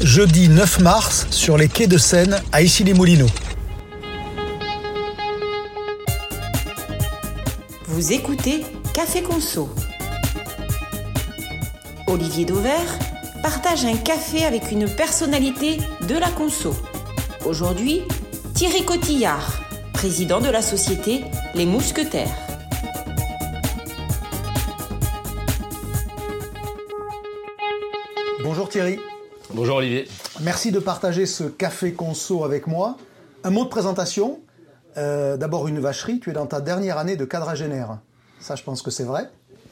Jeudi 9 mars, sur les quais de Seine, à Issy-les-Moulineaux. Vous écoutez Café Conso. Olivier Dauvert partage un café avec une personnalité de la conso. Aujourd'hui, Thierry Cotillard, président de la société Les Mousquetaires. Thierry. Bonjour Olivier. Merci de partager ce café conso avec moi. Un mot de présentation. Euh, d'abord une vacherie, tu es dans ta dernière année de quadragénaire. Ça, je pense que c'est vrai.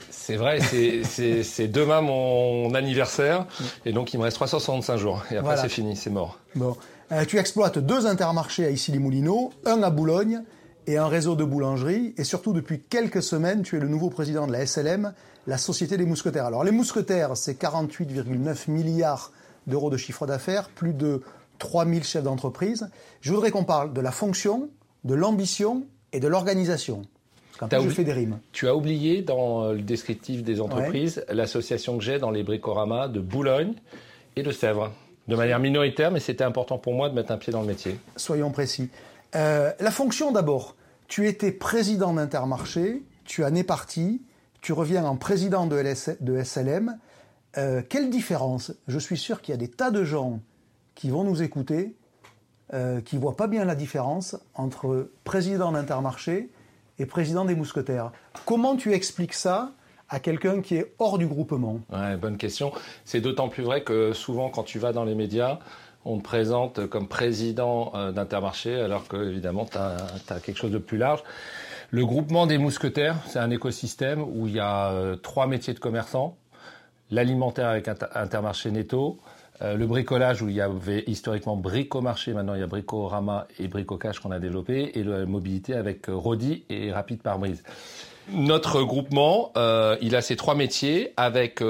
C'est vrai, c'est demain mon anniversaire, et donc il me reste 365 jours, et après c'est fini, c'est mort. Bon. Euh, tu exploites deux intermarchés à Issy-les-Moulineaux, un à Boulogne et un réseau de boulangeries, et surtout depuis quelques semaines, tu es le nouveau président de la SLM, la Société des Mousquetaires. Alors les Mousquetaires, c'est 48,9 milliards d'euros de chiffre d'affaires, plus de 3000 chefs d'entreprise. Je voudrais qu'on parle de la fonction, de l'ambition et de l'organisation. Quand je fais des rimes. Tu as oublié dans le descriptif des entreprises l'association que j'ai dans les bricoramas de Boulogne et de Sèvres. De manière minoritaire, mais c'était important pour moi de mettre un pied dans le métier. Soyons précis. Euh, la fonction d'abord. Tu étais président d'Intermarché, tu as né parti, tu reviens en président de, SLM. Euh, quelle différence? Je suis sûr qu'il y a des tas de gens qui vont nous écouter, euh, qui ne voient pas bien la différence entre président d'Intermarché et président des mousquetaires. Comment tu expliques ça à quelqu'un qui est hors du groupement? Bonne question. C'est d'autant plus vrai que souvent quand tu vas dans les médias, on te présente comme président euh, d'Intermarché alors que évidemment tu as, quelque chose de plus large. Le groupement des mousquetaires, c'est un écosystème où il y a euh, trois métiers de commerçants. L'alimentaire avec Intermarché Netto, euh, le bricolage où il y avait historiquement Bricomarché, maintenant il y a Bricorama et Bricocash qu'on a développé, et la mobilité avec euh, Rodi et Rapide Pare-Brise. Notre groupement, il a ces trois métiers avec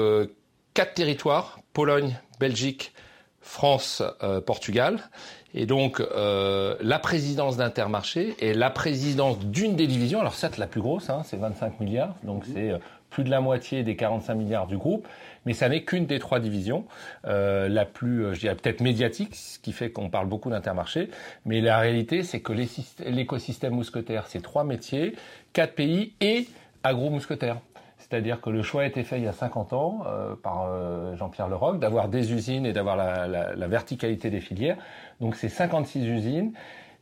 quatre territoires Pologne, Belgique, France, Portugal. Et donc la présidence d'Intermarché est la présidence d'une des divisions. Alors certes la plus grosse, hein, c'est 25 milliards, donc c'est plus de la moitié des 45 milliards du groupe mais ça n'est qu'une des trois divisions, euh, la plus, euh, je dirais peut-être médiatique, ce qui fait qu'on parle beaucoup d'intermarché. Mais la réalité, c'est que l'écosystème mousquetaire, c'est trois métiers, quatre pays et agro-mousquetaire. C'est-à-dire que le choix a été fait il y a 50 ans euh, par euh, Jean-Pierre Leroc d'avoir des usines et d'avoir la, la, la, verticalité des filières. Donc c'est 56 usines.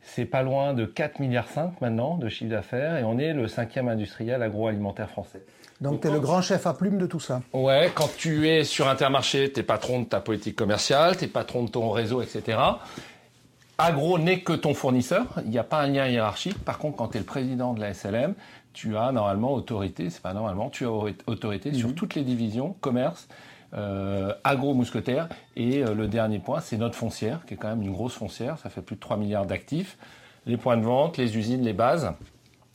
C'est pas loin de 4 milliards 5 maintenant de chiffre d'affaires et on est le cinquième industriel agroalimentaire français. Donc tu es le grand chef à plume de tout ça. Ouais, quand tu es sur Intermarché, tu es patron de ta politique commerciale, tu es patron de ton réseau, etc. Agro n'est que ton fournisseur, il n'y a pas un lien hiérarchique. Par contre, quand tu es le président de la SLM, tu as normalement autorité, c'est pas normalement, tu as autorité sur mhm. toutes les divisions, commerce, euh, agro-mousquetaire. Et euh, le dernier point, c'est notre foncière, qui est quand même une grosse foncière, ça fait plus de 3 milliards d'actifs. Les points de vente, les usines, les bases.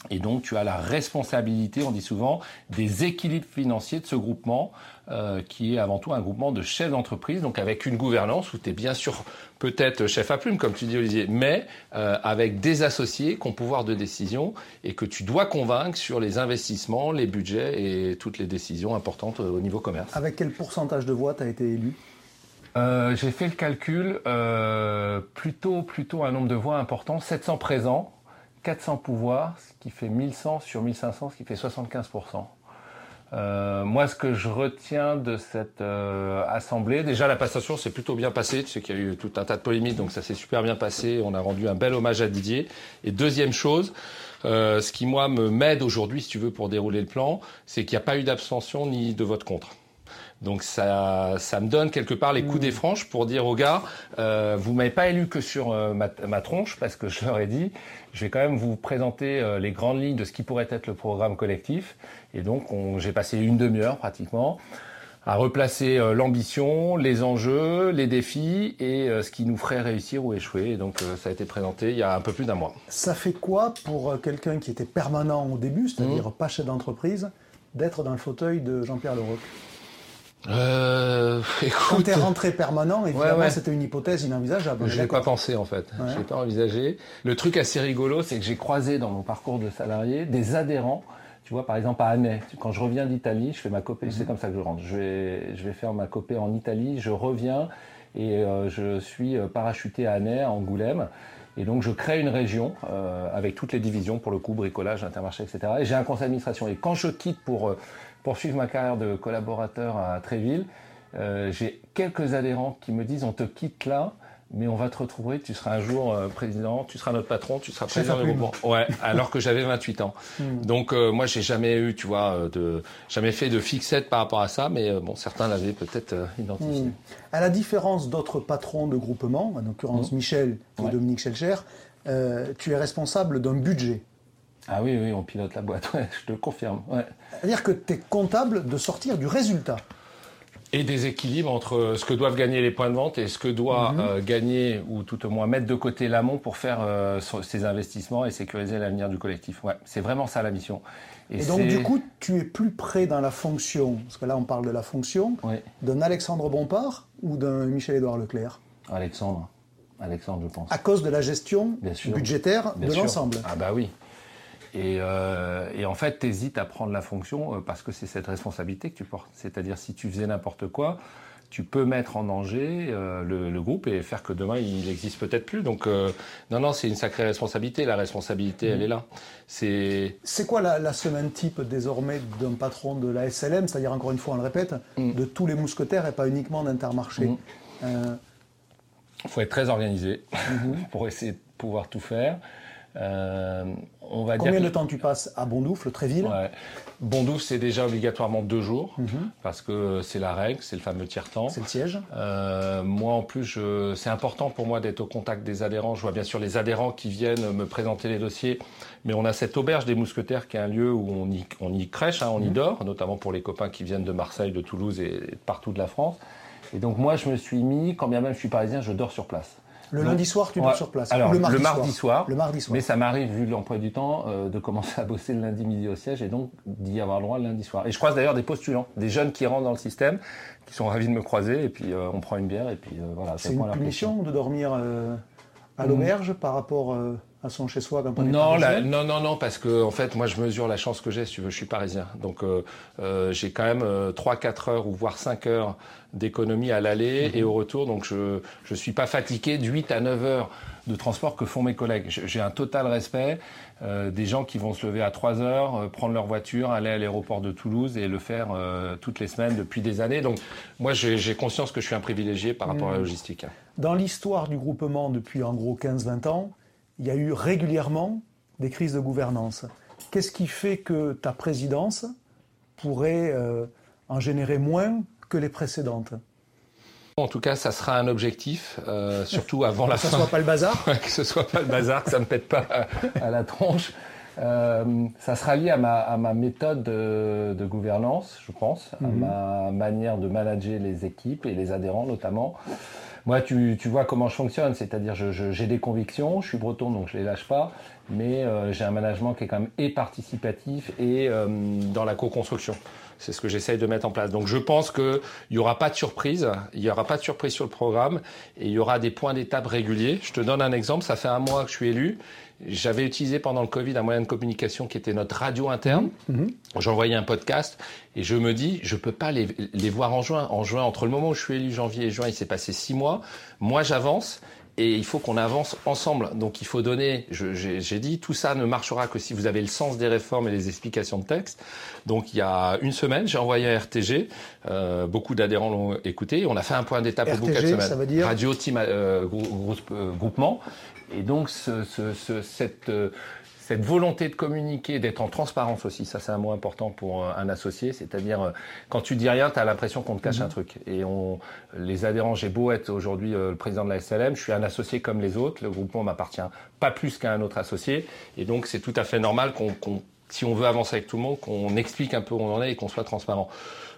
Et donc, tu as la responsabilité, on dit souvent, des équilibres financiers de ce groupement, euh, qui est avant tout un groupement de chefs d'entreprise, donc avec une gouvernance où tu es bien sûr peut-être chef à plume, comme tu dis Olivier, mais euh, avec des associés qui ont pouvoir de décision et que tu dois convaincre sur les investissements, les budgets et toutes les décisions importantes au niveau commerce. Avec quel pourcentage de voix tu as été élu? Euh, j'ai fait le calcul, plutôt, plutôt un nombre de voix important, 700 présents, 400 pouvoirs, ce qui fait 1100 sur 1500, ce qui fait 75%. Euh, moi, ce que je retiens de cette euh, assemblée, déjà la passation s'est plutôt bien passée. Tu sais qu'il y a eu tout un tas de polémiques, donc ça s'est super bien passé. On a rendu un bel hommage à Didier. Et deuxième chose, euh, ce qui moi me m'aide aujourd'hui, si tu veux, pour dérouler le plan, c'est qu'il n'y a pas eu d'abstention ni de vote contre. Donc ça, ça me donne quelque part les coups des franches pour dire aux gars, euh, vous m'avez pas élu que sur euh, ma, ma, tronche parce que je leur ai dit, je vais quand même vous présenter euh, les grandes lignes de ce qui pourrait être le programme collectif. Et donc j'ai passé une demi-heure pratiquement à replacer euh, l'ambition, les enjeux, les défis et ce qui nous ferait réussir ou échouer. Et donc ça a été présenté il y a un peu plus d'un mois. Ça fait quoi pour quelqu'un qui était permanent au début, c'est-à-dire mmh. pas chef d'entreprise, d'être dans le fauteuil de Jean-Pierre Leroc euh, écoute, Quand rentré permanent, évidemment, c'était une hypothèse inenvisageable. Je l'ai pas pensé en fait. Je l'ai pas envisagé. Le truc assez rigolo, c'est que j'ai croisé dans mon parcours de salarié des adhérents Tu vois, par exemple, à Annay, quand je reviens d'Italie, je fais ma copée, c'est comme ça que je rentre. Je vais, je vais faire ma copée en Italie, je reviens et je suis parachuté à Annay, à Angoulême. Et donc, je crée une région avec toutes les divisions, pour le coup, bricolage, intermarché, etc. Et j'ai un conseil d'administration. Et quand je quitte pour poursuivre ma carrière de collaborateur à Tréville, euh, j'ai quelques adhérents qui me disent on te quitte là, mais on va te retrouver, tu seras un jour euh, président, tu seras notre patron, tu seras président du groupe. Ouais, alors que j'avais 28 ans. Hmm. Donc euh, moi j'ai jamais eu, tu vois, de jamais fait de fixette par rapport à ça, mais bon certains l'avaient peut-être identifié. Hmm. À la différence d'autres patrons de groupement, en l'occurrence hmm. Michel et Dominique Schelcher, tu es responsable d'un budget. Ah oui, oui, on pilote la boîte, ouais, je te le confirme. C'est-à-dire que tu es comptable de sortir du résultat. Et des équilibres entre ce que doivent gagner les points de vente et ce que doit mhm. euh, gagner, ou tout au moins mettre de côté l'amont pour faire euh, ces investissements et sécuriser l'avenir du collectif. Ouais, c'est vraiment ça la mission. Et, donc du coup, tu es plus près dans la fonction, parce que là on parle de la fonction, d'un Alexandre Bompard ou d'un Michel-Édouard Leclerc? Alexandre. Alexandre, je pense. À cause de la gestion budgétaire de l'ensemble. Ah bah oui. Euh, et, en fait, tu hésites à prendre la fonction euh, parce que c'est cette responsabilité que tu portes. C'est-à-dire, si tu faisais n'importe quoi, tu peux mettre en danger euh, le, groupe et faire que demain, il n'existe peut-être plus. Donc, non, non, c'est une sacrée responsabilité. La responsabilité, elle est là. C'est quoi la, semaine type désormais d'un patron de la SLM C'est-à-dire, encore une fois, on le répète, mm. de tous les mousquetaires et pas uniquement d'Intermarché. Il faut être très organisé mm-hmm. pour essayer de pouvoir tout faire. Euh, on va Combien de temps tu passes à Bondoufle, Tréville ouais. Bondoufle, c'est déjà obligatoirement deux jours, mhm. parce que c'est la règle, c'est le fameux tiers-temps. C'est le siège. Euh, moi, en plus, c'est important pour moi d'être au contact des adhérents. Je vois bien sûr les adhérents qui viennent me présenter les dossiers, mais on a cette auberge des mousquetaires qui est un lieu où on y, on y crèche, hein, on y mhm. dort, notamment pour les copains qui viennent de Marseille, de Toulouse et partout de la France. Et donc moi, je me suis mis, quand bien même je suis parisien, je dors sur place. Le lundi soir, tu dors sur place. Alors, le mardi, soir, Le mardi soir. Mais ça m'arrive, vu l'emploi du temps, euh, de commencer à bosser le lundi midi au siège et donc d'y avoir le droit le lundi soir. Et je croise d'ailleurs des postulants, des jeunes qui rentrent dans le système, qui sont ravis de me croiser et puis euh, on prend une bière et puis euh, voilà. C'est une punition de dormir à l'auberge par rapport à son chez soi quand on non, non, non, non, parce que en fait, moi, je mesure la chance que j'ai. Si tu veux, je suis parisien, donc j'ai quand même 3-4 heures ou voire 5 heures d'économie à l'aller et au retour. Donc je ne suis pas fatigué de 8 à 9 heures de transport que font mes collègues. J'ai un total respect euh, des gens qui vont se lever à 3 heures, euh, prendre leur voiture, aller à l'aéroport de Toulouse et le faire euh, toutes les semaines depuis des années. Donc moi j'ai conscience que je suis un privilégié par rapport à la logistique. Dans l'histoire du groupement depuis en gros 15-20 ans, il y a eu régulièrement des crises de gouvernance. Qu'est-ce qui fait que ta présidence pourrait en générer moins que les précédentes? En tout cas, ça sera un objectif, euh, surtout avant la fin. Que ce soit pas le bazar? que ce soit pas le bazar, que ça me pète pas à, la tronche. Euh, ça sera lié à ma, méthode de, gouvernance, je pense, à mhm. ma manière de manager les équipes et les adhérents notamment. Moi, tu, vois comment je fonctionne, c'est-à-dire j'ai des convictions, je suis breton donc je les lâche pas, mais euh, j'ai un management qui est quand même et participatif et dans la co-construction. C'est ce que j'essaye de mettre en place. Donc je pense qu'il n'y aura pas de surprise, il n'y aura pas de surprise sur le programme et il y aura des points d'étape réguliers. Je te donne un exemple, ça fait un mois que je suis élu. J'avais utilisé pendant le Covid un moyen de communication qui était notre radio interne. Mmh. J'envoyais un podcast et je me dis, je peux pas les, les voir en juin. En juin, entre le moment où je suis élu, janvier et juin, il s'est passé six mois. Moi, j'avance et il faut qu'on avance ensemble. Donc il faut donner, j'ai dit, tout ça ne marchera que si vous avez le sens des réformes et les explications de texte. Donc il y a une semaine, j'ai envoyé un RTG, euh, beaucoup d'adhérents l'ont écouté, on a fait un point d'étape au bout de quatre semaines. Ça veut dire Radio Team euh, euh, Groupement. Et donc ce, ce, cette cette volonté de communiquer, d'être en transparence aussi, ça c'est un mot important pour euh, un associé, c'est-à-dire euh, quand tu dis rien, tu as l'impression qu'on te cache un mhm. truc. Et on, les adhérents, j'ai beau être aujourd'hui euh, le président de la SLM, je suis un associé comme les autres, le groupement m'appartient pas plus qu'à un autre associé, et donc c'est tout à fait normal qu'on, si on veut avancer avec tout le monde, qu'on explique un peu où on en est et qu'on soit transparent.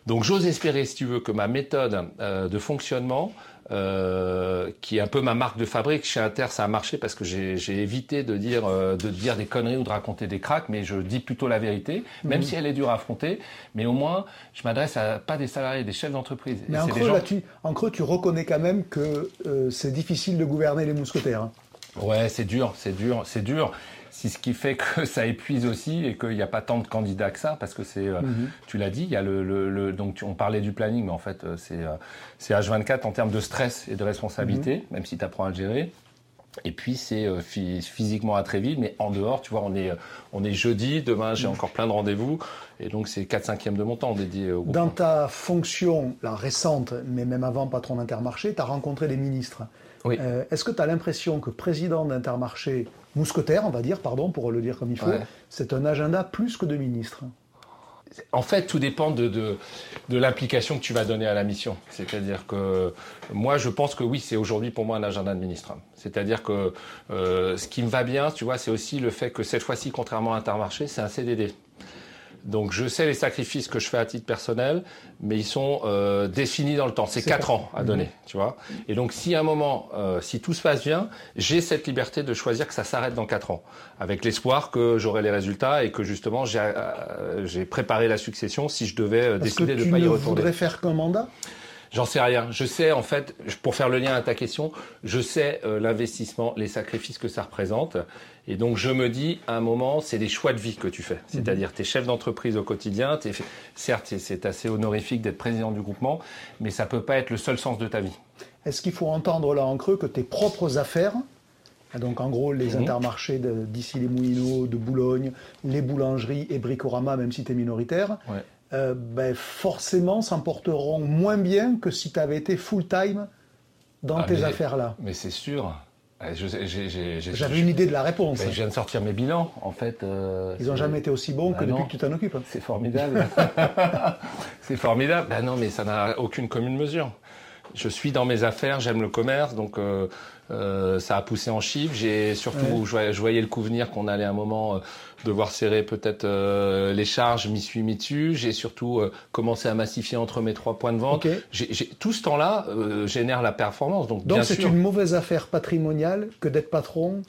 Donc j'ose espérer, si tu veux, que ma méthode de fonctionnement euh, qui est un peu ma marque de fabrique. Chez Inter, ça a marché parce que j'ai évité de dire, euh, de dire des conneries ou de raconter des cracks, mais je dis plutôt la vérité, même mhm. si elle est dure à affronter. Mais au moins, je m'adresse à pas des salariés, des chefs d'entreprise. Mais en creux, là, tu, en creux, tu reconnais quand même que euh, c'est difficile de gouverner les mousquetaires. Hein. Ouais, c'est dur, c'est dur, c'est dur c'est ce qui fait que ça épuise aussi et qu'il n'y a pas tant de candidats que ça, parce que c'est, mhm. tu l'as dit, il y a le, donc on parlait du planning, mais en fait c'est, c'est H24 en termes de stress et de responsabilité, mhm. même si tu apprends à le gérer. Et puis c'est euh, physiquement à Tréville, mais en dehors, tu vois, on est, euh, on est jeudi, demain j'ai mm. encore plein de rendez-vous, et donc c'est 4 5 de mon temps dédié au groupe. Dans ta fonction, la récente, mais même avant patron d'Intermarché, tu as rencontré des ministres. Oui. Euh, est-ce que tu as l'impression que président d'Intermarché, mousquetaire, on va dire, pardon, pour le dire comme il faut, c'est un agenda plus que de ministres? En fait, tout dépend de, l'implication que tu vas donner à la mission. C'est-à-dire que moi, je pense que oui, c'est aujourd'hui pour moi un agenda de ministre. C'est-à-dire que euh, ce qui me va bien, tu vois, c'est aussi le fait que cette fois-ci, contrairement à Intermarché, c'est un CDD. Donc je sais les sacrifices que je fais à titre personnel, mais ils sont euh, définis dans le temps. C'est quatre ans à donner, tu vois. Et donc si à un moment, euh, si tout se passe bien, j'ai cette liberté de choisir que ça s'arrête dans quatre ans, avec l'espoir que j'aurai les résultats et que justement j'ai euh, préparé la succession si je devais décider de ne pas y retourner. Tu voudrais faire qu'un mandat? J'en sais rien. Je sais, en fait, pour faire le lien à ta question, je sais euh, l'investissement, les sacrifices que ça représente. Et donc, je me dis, à un moment, c'est des choix de vie que tu fais. C'est-à-dire, tu es chef d'entreprise au quotidien. Es, certes, c'est assez honorifique d'être président du groupement, mais ça peut pas être le seul sens de ta vie. Est-ce qu'il faut entendre là en creux que tes propres affaires, donc en gros les mhm. intermarchés d'ici les Moulineaux, de Boulogne, les boulangeries et Bricorama, même si tu es minoritaire, euh, ben forcément s'emporteront moins bien que si tu avais été full-time dans ah, tes affaires-là. Mais c'est sûr. Eh, J'avais une idée de la réponse. Ben, je viens de sortir mes bilans, en fait. Euh, Ils n'ont jamais été aussi bons que ben depuis que tu t'en occupes. C'est formidable. c'est formidable. Ben non, mais ça n'a aucune commune mesure. Je suis dans mes affaires, j'aime le commerce, donc euh, euh, ça a poussé en chiffres. J'ai surtout, je, voyais, le coup venir qu'on allait à un moment euh, devoir serrer peut-être euh, les charges, m'y suis mis dessus. J'ai surtout commencé à massifier entre mes trois points de vente. tout ce temps-là génère la performance. Donc, donc c'est une mauvaise affaire patrimoniale que d'être patron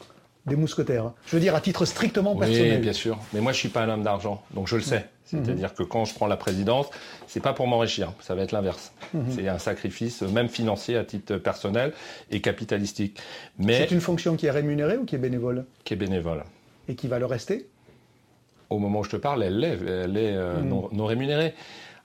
des mousquetaires. Je veux dire à titre strictement personnel. Oui, bien sûr. Mais moi, je suis pas un homme d'argent, donc je le sais. C'est-à-dire que quand je prends la présidence, c'est pas pour m'enrichir, ça va être l'inverse. Mhm. C'est un sacrifice, même financier à titre personnel et capitalistique. Mais c'est une fonction qui est rémunérée ou qui est bénévole? Qui est bénévole. Et qui va le rester? Au moment où je te parle, elle l'est, elle est euh, mhm. non, rémunérée.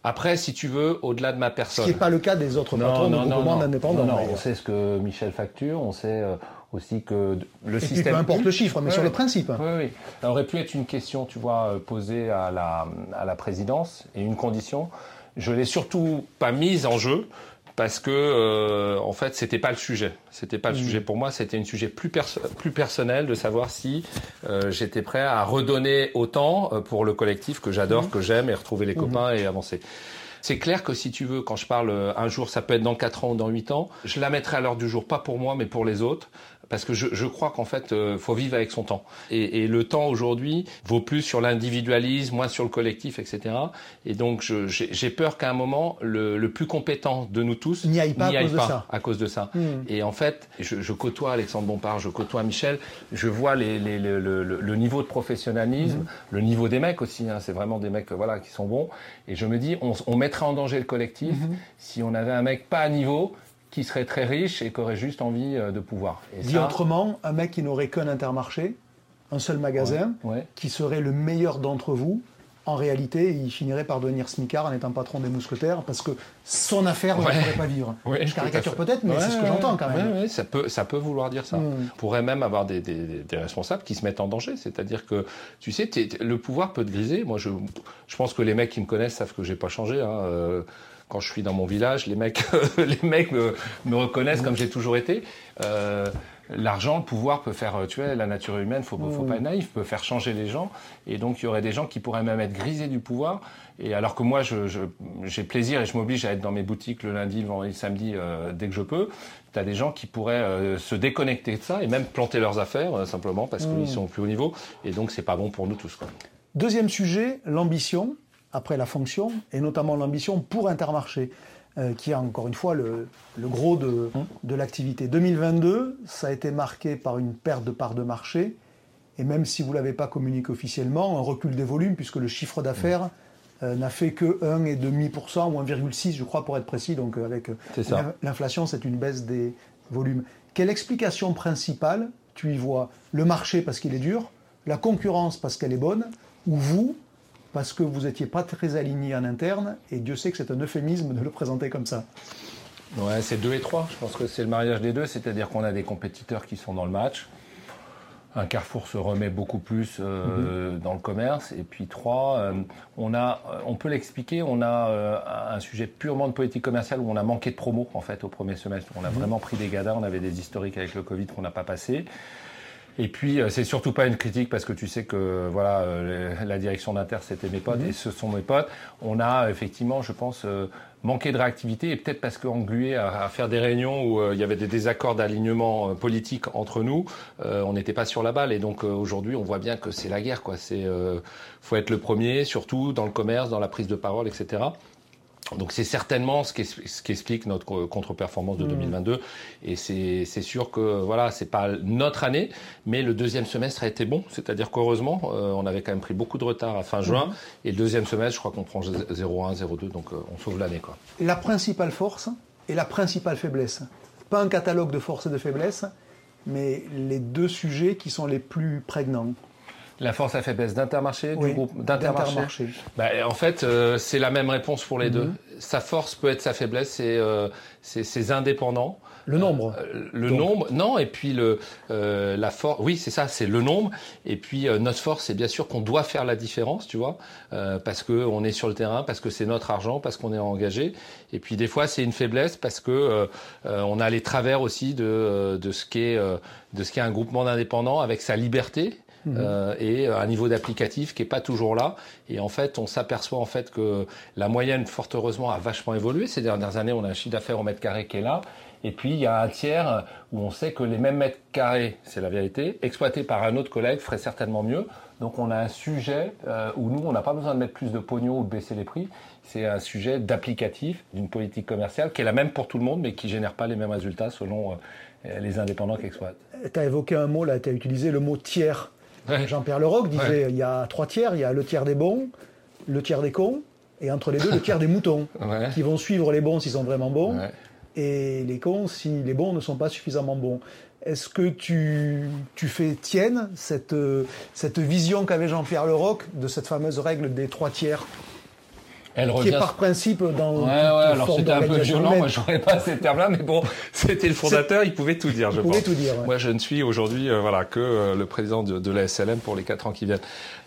Après, si tu veux, au-delà de ma personne. Ce qui n'est pas le cas des autres patrons non, non, non, indépendants. Non, on sait ce que Michel facture, on sait euh, aussi que le système. peu importe le chiffre, mais sur le principe. Oui, oui. Ça aurait pu être une question, tu vois, euh, posée à la, à la présidence et une condition. Je l'ai surtout pas mise en jeu parce que euh, en fait c'était pas le sujet c'était pas le mmh. sujet pour moi c'était un sujet plus plus personnel de savoir si euh, j'étais prêt à redonner autant pour le collectif que j'adore mmh. que j'aime et retrouver les mmh. copains et avancer c'est clair que si tu veux, quand je parle un jour, ça peut être dans 4 ans ou dans 8 ans, je la mettrai à l'heure du jour, pas pour moi, mais pour les autres parce que je, je crois qu'en fait, euh, faut vivre avec son temps. Et, et le temps aujourd'hui vaut plus sur l'individualisme, moins sur le collectif, etc. Et donc, j'ai peur qu'à un moment, le, le, plus compétent de nous tous n'y aille pas, à, cause pas ça. à, cause de ça. Hmm. Et en fait, je, je, côtoie Alexandre Bompard, je côtoie Michel, je vois les, les, le, le, niveau de professionnalisme, hmm. le niveau des mecs aussi. Hein, C'est vraiment des mecs, voilà, qui sont bons. Et je me dis, on, on mettrait en danger le collectif hmm. si on avait un mec pas à niveau qui serait très riche et qui aurait juste envie euh, de pouvoir. Et Dit autrement, un mec qui n'aurait qu'un intermarché, un seul magasin, qui serait le meilleur d'entre vous, en réalité, il finirait par devenir smicard en étant patron des mousquetaires parce que son affaire ne pourrait pas vivre. je caricature peut-être, mais c'est ce que j'entends quand même. ça, peut, ça peut vouloir dire ça. Hmm. On pourrait même avoir des, des, responsables qui se mettent en danger. C'est-à-dire que, tu sais, le pouvoir peut te griser. Moi, je, je pense que les mecs qui me connaissent savent que j'ai pas changé. Hein. Euh, quand je suis dans mon village, les mecs, les mecs me, me reconnaissent comme j'ai toujours été. Euh, L'argent, le pouvoir peut faire, tu vois, la nature humaine, faut, faut pas être naïf, peut faire changer les gens. Et donc, il y aurait des gens qui pourraient même être grisés du pouvoir. Et alors que moi, j'ai je, plaisir et je m'oblige à être dans mes boutiques le lundi, le vendredi, le samedi, euh, dès que je peux. Tu as des gens qui pourraient euh, se déconnecter de ça et même planter leurs affaires, simplement parce qu'ils sont au plus haut niveau. Et donc, c'est pas bon pour nous tous. Quoi. Deuxième sujet, l'ambition après la fonction, et notamment l'ambition pour Intermarché, euh, qui est encore une fois le, gros de, de l'activité. 2022, ça a été marqué par une perte de part de marché, et même si vous ne l'avez pas communiqué officiellement, un recul des volumes, puisque le chiffre d'affaires euh, n'a fait que 1,5% ou 1,6% je crois pour être précis, donc euh, avec l'inflation c'est une baisse des volumes. Quelle explication principale tu y vois? Le marché parce qu'il est dur, La concurrence parce qu'elle est bonne, ou vous, parce que vous n'étiez pas très aligné en interne, et Dieu sait que c'est un euphémisme de le présenter comme ça. Ouais, c'est deux et trois. Je pense que c'est le mariage des deux, c'est-à-dire qu'on a des compétiteurs qui sont dans le match. Un Carrefour se remet beaucoup plus euh, mhm. dans le commerce. Et puis trois, euh, on a, euh, on peut l'expliquer, on a un sujet purement de politique commerciale où on a manqué de promo en fait au premier semestre. On a mhm. vraiment pris des gadas, on avait des historiques avec le Covid qu'on n'a pas passé. Et puis, euh, c'est surtout pas une critique parce que tu sais que voilà, euh, la direction d'Inter, c'était mes potes mhm. et ce sont mes potes. On a effectivement, je pense, euh, manqué de réactivité et peut-être parce qu'englué à, à, faire des réunions où il y avait des désaccords d'alignement politique entre nous, on n'était pas sur la balle. Et donc aujourd'hui, on voit bien que c'est la guerre. Quoi. C'est faut être le premier, surtout dans le commerce, dans la prise de parole, etc. Donc c'est certainement ce qui, ce qui, explique notre contre-performance de 2022 mmh. et c'est sûr que voilà c'est pas notre année mais le deuxième semestre a été bon c'est-à-dire qu'heureusement euh, on avait quand même pris beaucoup de retard à fin juin mmh. et le deuxième semestre je crois qu'on prend 0,1 0,2 donc euh, on sauve l'année quoi. La principale force et la principale faiblesse pas un catalogue de forces et de faiblesses mais les deux sujets qui sont les plus prégnants. La force à faiblesse d'Intermarché, du groupe d'Intermarché. Bah, en fait, euh, c'est la même réponse pour les deux. Mhm. Sa force peut être sa faiblesse, c'est euh, ses indépendants. Le nombre. Euh, le nombre, non, et puis le, euh, la force, oui, c'est ça, c'est le nombre. Et puis notre force, c'est bien sûr qu'on doit faire la différence, tu vois, parce qu'on est sur le terrain, parce que c'est notre argent, parce qu'on est engagé. Et puis des fois, c'est une faiblesse parce que on a les travers aussi de, de ce qu'est de ce qu'est un groupement d'indépendants avec sa liberté Mhm. Euh, et un niveau d'applicatif qui est pas toujours là. Et en fait, on s'aperçoit en fait que la moyenne, fort heureusement, a vachement évolué ces dernières années. On a un chiffre d'affaires au mètre carré qui est là. Et puis, il y a un tiers où on sait que les mêmes mètres carrés, c'est la vérité, exploités par un autre collègue ferait certainement mieux. Donc, on a un sujet euh, où nous, on n'a pas besoin de mettre plus de pognon ou de baisser les prix. C'est un sujet d'applicatif, d'une politique commerciale qui est la même pour tout le monde, mais qui génère pas les mêmes résultats selon euh, les indépendants qui exploitent. Tu as évoqué un mot, là, tu as utilisé le mot tiers. Jean-Pierre Leroc disait il y a trois tiers, il y a le tiers des bons, le tiers des cons, et entre les deux, le tiers des moutons, qui vont suivre les bons s'ils sont vraiment bons, et les cons si les bons ne sont pas suffisamment bons. Est-ce que tu, tu, fais tienne cette, cette vision qu'avait Jean-Pierre Leroc de cette fameuse règle des trois tiers? Elle qui est par principe dans. Ouais, ouais, alors c'était un peu violent, moi j'aurais pas ces termes-là, mais bon, c'était le fondateur, il pouvait tout dire, je il pouvait tout dire. Moi je ne suis aujourd'hui euh, voilà, que euh, le président de, de, la SLM pour les quatre ans qui viennent.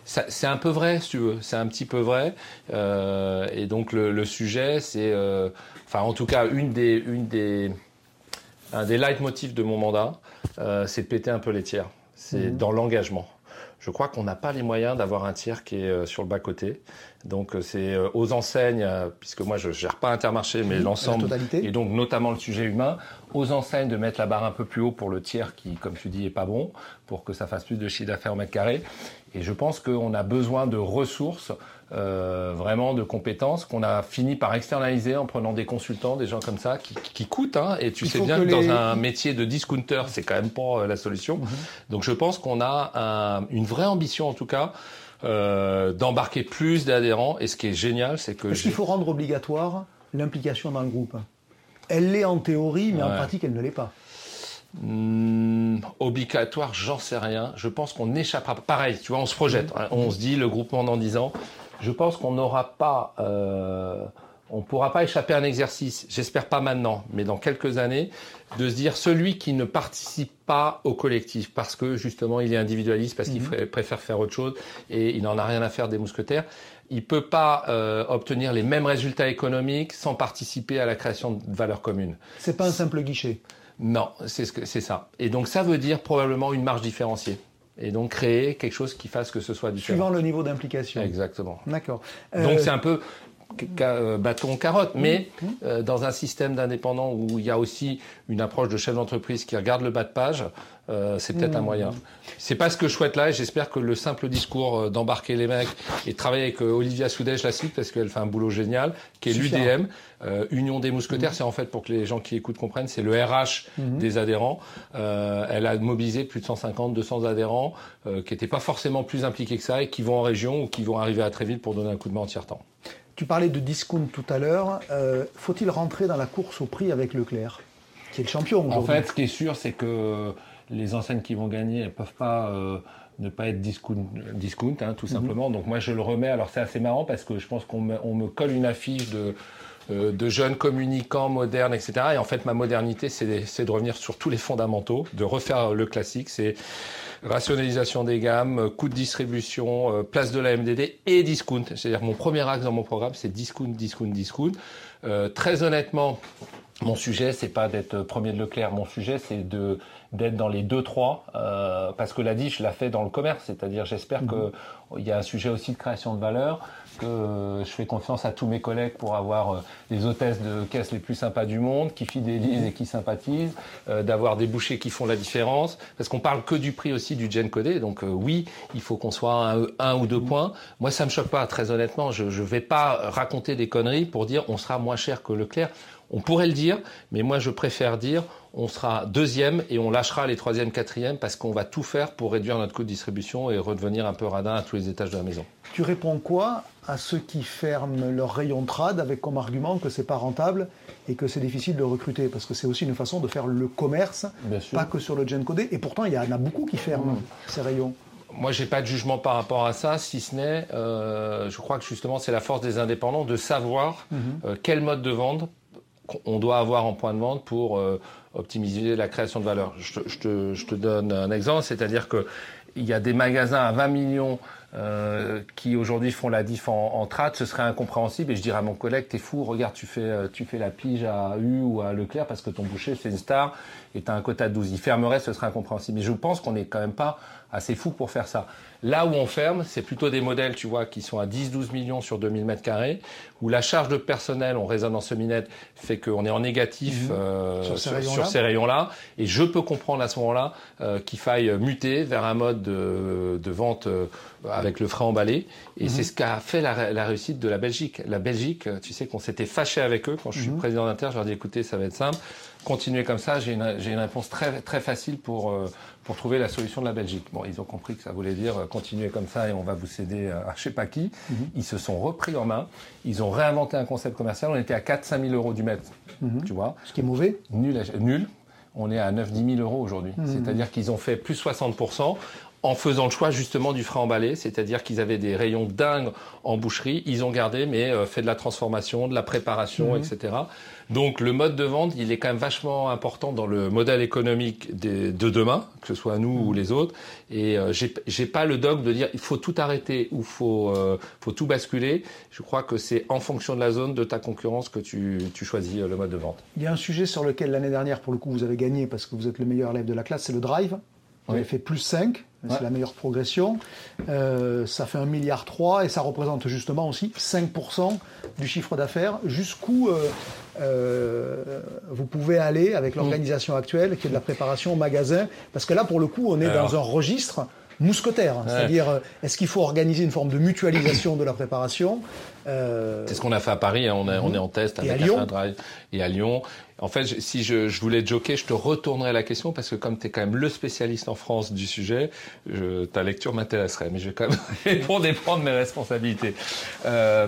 C'est un peu vrai, si tu veux, c'est un petit peu vrai. Euh, et donc le, le sujet, c'est. Euh, enfin, en tout cas, une des. Une des un des leitmotifs de mon mandat, c'est de péter un peu les tiers. C'est mmh. dans l'engagement. Je crois qu'on n'a pas les moyens d'avoir un tiers qui est sur le bas-côté. Donc euh, c'est euh, aux enseignes, euh, puisque moi je gère pas Intermarché, mais l'ensemble, et donc notamment le sujet humain, aux enseignes de mettre la barre un peu plus haut pour le tiers qui, comme tu dis, est pas bon, pour que ça fasse plus de chiffre d'affaires au mètre carré. Et je pense qu'on a besoin de ressources, euh, vraiment de compétences qu'on a fini par externaliser en prenant des consultants, des gens comme ça qui, qui coûtent. Hein, et tu sais bien que, dans un métier de discounter, c'est quand même pas la solution. Mhm. Donc je pense qu'on a un, une vraie ambition en tout cas euh, d'embarquer plus d'adhérents. Et ce qui est génial, c'est que... Est-ce qu'il faut rendre obligatoire l'implication dans le groupe? Elle l'est en théorie, mais en pratique, elle ne l'est pas. Hmm, obligatoire, j'en sais rien. Je pense qu'on échappera. Pareil, tu vois, on se projette. Hein. On se dit le groupement dans 10 ans. Je pense qu'on n'aura pas. Euh, on ne pourra pas échapper à un exercice, j'espère pas maintenant, mais dans quelques années, de se dire celui qui ne participe pas au collectif parce que justement il est individualiste, parce qu'il mhm. préfère faire autre chose et il n'en a rien à faire des mousquetaires, il peut pas euh, obtenir les mêmes résultats économiques sans participer à la création de valeurs communes. C'est pas un simple guichet. Non, c'est ce c'est ça. Et donc ça veut dire probablement une marge différenciée et donc créer quelque chose qui fasse que ce soit différent. Suivant le niveau d'implication. Exactement. D'accord. Donc euh, c'est un peu euh, bâton carotte, mais mmh. euh, dans un système d'indépendants où il y a aussi une approche de chef d'entreprise qui regarde le bas de page, euh, c'est peut-être un mmh. moyen. C'est pas ce que je souhaite là, et j'espère que le simple discours d'embarquer les mecs et de travailler avec Olivia Soudet, je la cite parce qu'elle fait un boulot génial, qui est l'UDM, Union des Mousquetaires, mmh. c'est en fait pour que les gens qui écoutent comprennent, c'est le RH des adhérents. elle a mobilisé plus de 150, 200 adhérents qui n'étaient pas forcément plus impliqués que ça et qui vont en région ou qui vont arriver à Tréville pour donner un coup de main en tiers-temps. Tu parlais de discount tout à l'heure. Euh, faut-il rentrer dans la course au prix avec Leclerc, qui est le champion En fait, ce qui est sûr, c'est que les enseignes qui vont gagner, elles peuvent pas euh, ne pas être discount, discount hein, tout mhm. simplement. Donc moi je le remets. Alors c'est assez marrant parce que je pense qu'on me, colle une affiche de, euh, de jeunes communicants modernes, etc. Et en fait ma modernité c'est de revenir sur tous les fondamentaux, de refaire le classique. C'est rationalisation des gammes, coût de distribution, euh, place de la MDD et discount. C'est-à-dire mon premier axe dans mon programme, c'est discount, discount, discount. Euh, très honnêtement, mon sujet, c'est pas d'être premier de Leclerc. Mon sujet, c'est de d'être dans les deux trois, euh, parce que la je l'a fait dans le commerce. C'est-à-dire, j'espère mhm. qu'il y a un sujet aussi de création de valeur que je fais confiance à tous mes collègues pour avoir euh, les hôtesses de caisse les plus sympas du monde, qui fidélisent et qui sympathisent, euh, d'avoir des bouchers qui font la différence, parce qu'on parle que du prix aussi du gen codé. Donc euh, oui, il faut qu'on soit un, un, ou deux points. Moi, ça me choque pas, très honnêtement. Je ne vais pas raconter des conneries pour dire on sera moins cher que Leclerc. On pourrait le dire, mais moi je préfère dire on sera deuxième et on lâchera les troisième, quatrième parce qu'on va tout faire pour réduire notre coût de distribution et redevenir un peu radin à tous les étages de la maison. Tu réponds quoi à ceux qui ferment leur rayon trad avec comme argument que c'est pas rentable et que c'est difficile de recruter? Parce que c'est aussi une façon de faire le commerce, pas que sur le gen codé. Et pourtant, il y en a beaucoup qui ferment mmh. ces rayons. Moi, j'ai pas de jugement par rapport à ça, si ce n'est, euh, je crois que justement, c'est la force des indépendants de savoir mmh. euh, quel mode de vente on doit avoir en point de vente pour euh, optimiser la création de valeur. Je te, je te donne un exemple, c'est-à-dire que il y a des magasins à 20 millions euh, qui aujourd'hui font la diff en, en ce serait incompréhensible. Et je dirais à mon collègue, t'es fou, regarde, tu fais, euh, tu fais la pige à U ou à Leclerc parce que ton boucher c'est une star et t'as un quota de 12. Il fermerait, ce serait incompréhensible. Mais je pense qu'on n'est quand même pas assez fou pour faire ça. Là où on ferme, c'est plutôt des modèles, tu vois, qui sont à 10-12 millions sur 2000 mètres carrés, où la charge de personnel, on raisonne en semi-net, fait qu'on est en négatif mmh. euh, sur ces rayons-là. et je peux comprendre à ce moment-là euh, qu'il faille muter vers un mode de, de vente euh, avec le frein emballé. Et mmh. c'est ce qu'a fait la, la, réussite de la Belgique. La Belgique, tu sais qu'on s'était fâché avec eux quand je suis mmh. président d'Inter. Je leur ai dit, écoutez, ça va être simple. Continuez comme ça. J'ai une, une, réponse très, très facile pour, pour trouver la solution de la Belgique. Bon, ils ont compris que ça voulait dire euh, continuer comme ça et on va vous céder à je sais pas qui. Mhm. Ils se sont repris en main. Ils ont réinventé un concept commercial. On était à 4-5 000 euros du mètre. Mhm. Tu vois Ce qui est mauvais Nul. Nul. On est à 9-10 000 euros aujourd'hui. Mhm. C'est-à-dire qu'ils ont fait plus 60 en faisant le choix justement du frein emballé, c'est-à-dire qu'ils avaient des rayons dingues en boucherie, ils ont gardé mais euh, fait de la transformation, de la préparation, etc. Donc le mode de vente, il est quand même vachement important dans le modèle économique de demain, que ce soit nous ou les autres. Et euh, j'ai pas le dogme de dire il faut tout arrêter ou faut euh, faut tout basculer. Je crois que c'est en fonction de la zone de ta concurrence que tu, tu choisis euh, le mode de vente. Il y a un sujet sur lequel l'année dernière, pour le coup, vous avez gagné parce que vous êtes le meilleur élève de la classe, c'est le drive. Vous avez fait plus 5, c'est la meilleure progression. Euh, ça fait 1,3 milliard et ça représente justement aussi 5% du chiffre d'affaires. Jusqu'où euh, euh, vous pouvez aller avec mm. l'organisation actuelle, qui est de la préparation au magasin Parce que là, pour le coup, on est dans un registre mousquetaire. C'est-à-dire, est-ce qu'il faut organiser une forme de mutualisation de la préparation? C'est ce qu'on a fait à Paris. Hein. On, est, on, est, en test avec Lyon. Drive et à Lyon. En fait, si je, je voulais joker, je te retournerai la question parce que comme tu es quand même le spécialiste en France du sujet, je, ta lecture m'intéresserait. Mais je vais quand même répondre et prendre mes responsabilités. Euh,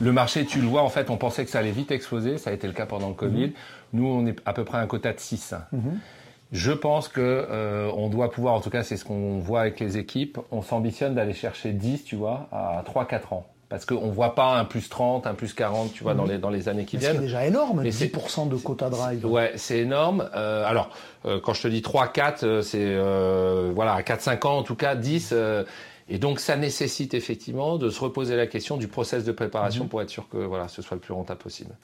le marché, tu le vois, en fait, on pensait que ça allait vite exploser. Ça a été le cas pendant le Covid. Mhm. Nous, on est à peu près à un quota de 6. Mhm. Je pense que euh, on doit pouvoir, en tout cas, c'est ce qu'on voit avec les équipes, on s'ambitionne d'aller chercher 10, tu vois, à 3-4 ans. Parce qu'on ne voit pas un plus 30, un plus 40, tu vois, dans, mhm. les, dans les années qui viennent. C'est déjà énorme, Mais 10% de quota drive. Ouais, c'est énorme. Euh, alors, euh, quand je te dis 3, 4, euh, c'est, euh, voilà, à 4, 5 ans, en tout cas, 10. Euh, et donc, ça nécessite effectivement de se reposer la question du process de préparation mhm. pour être sûr que voilà, ce soit le plus rentable possible.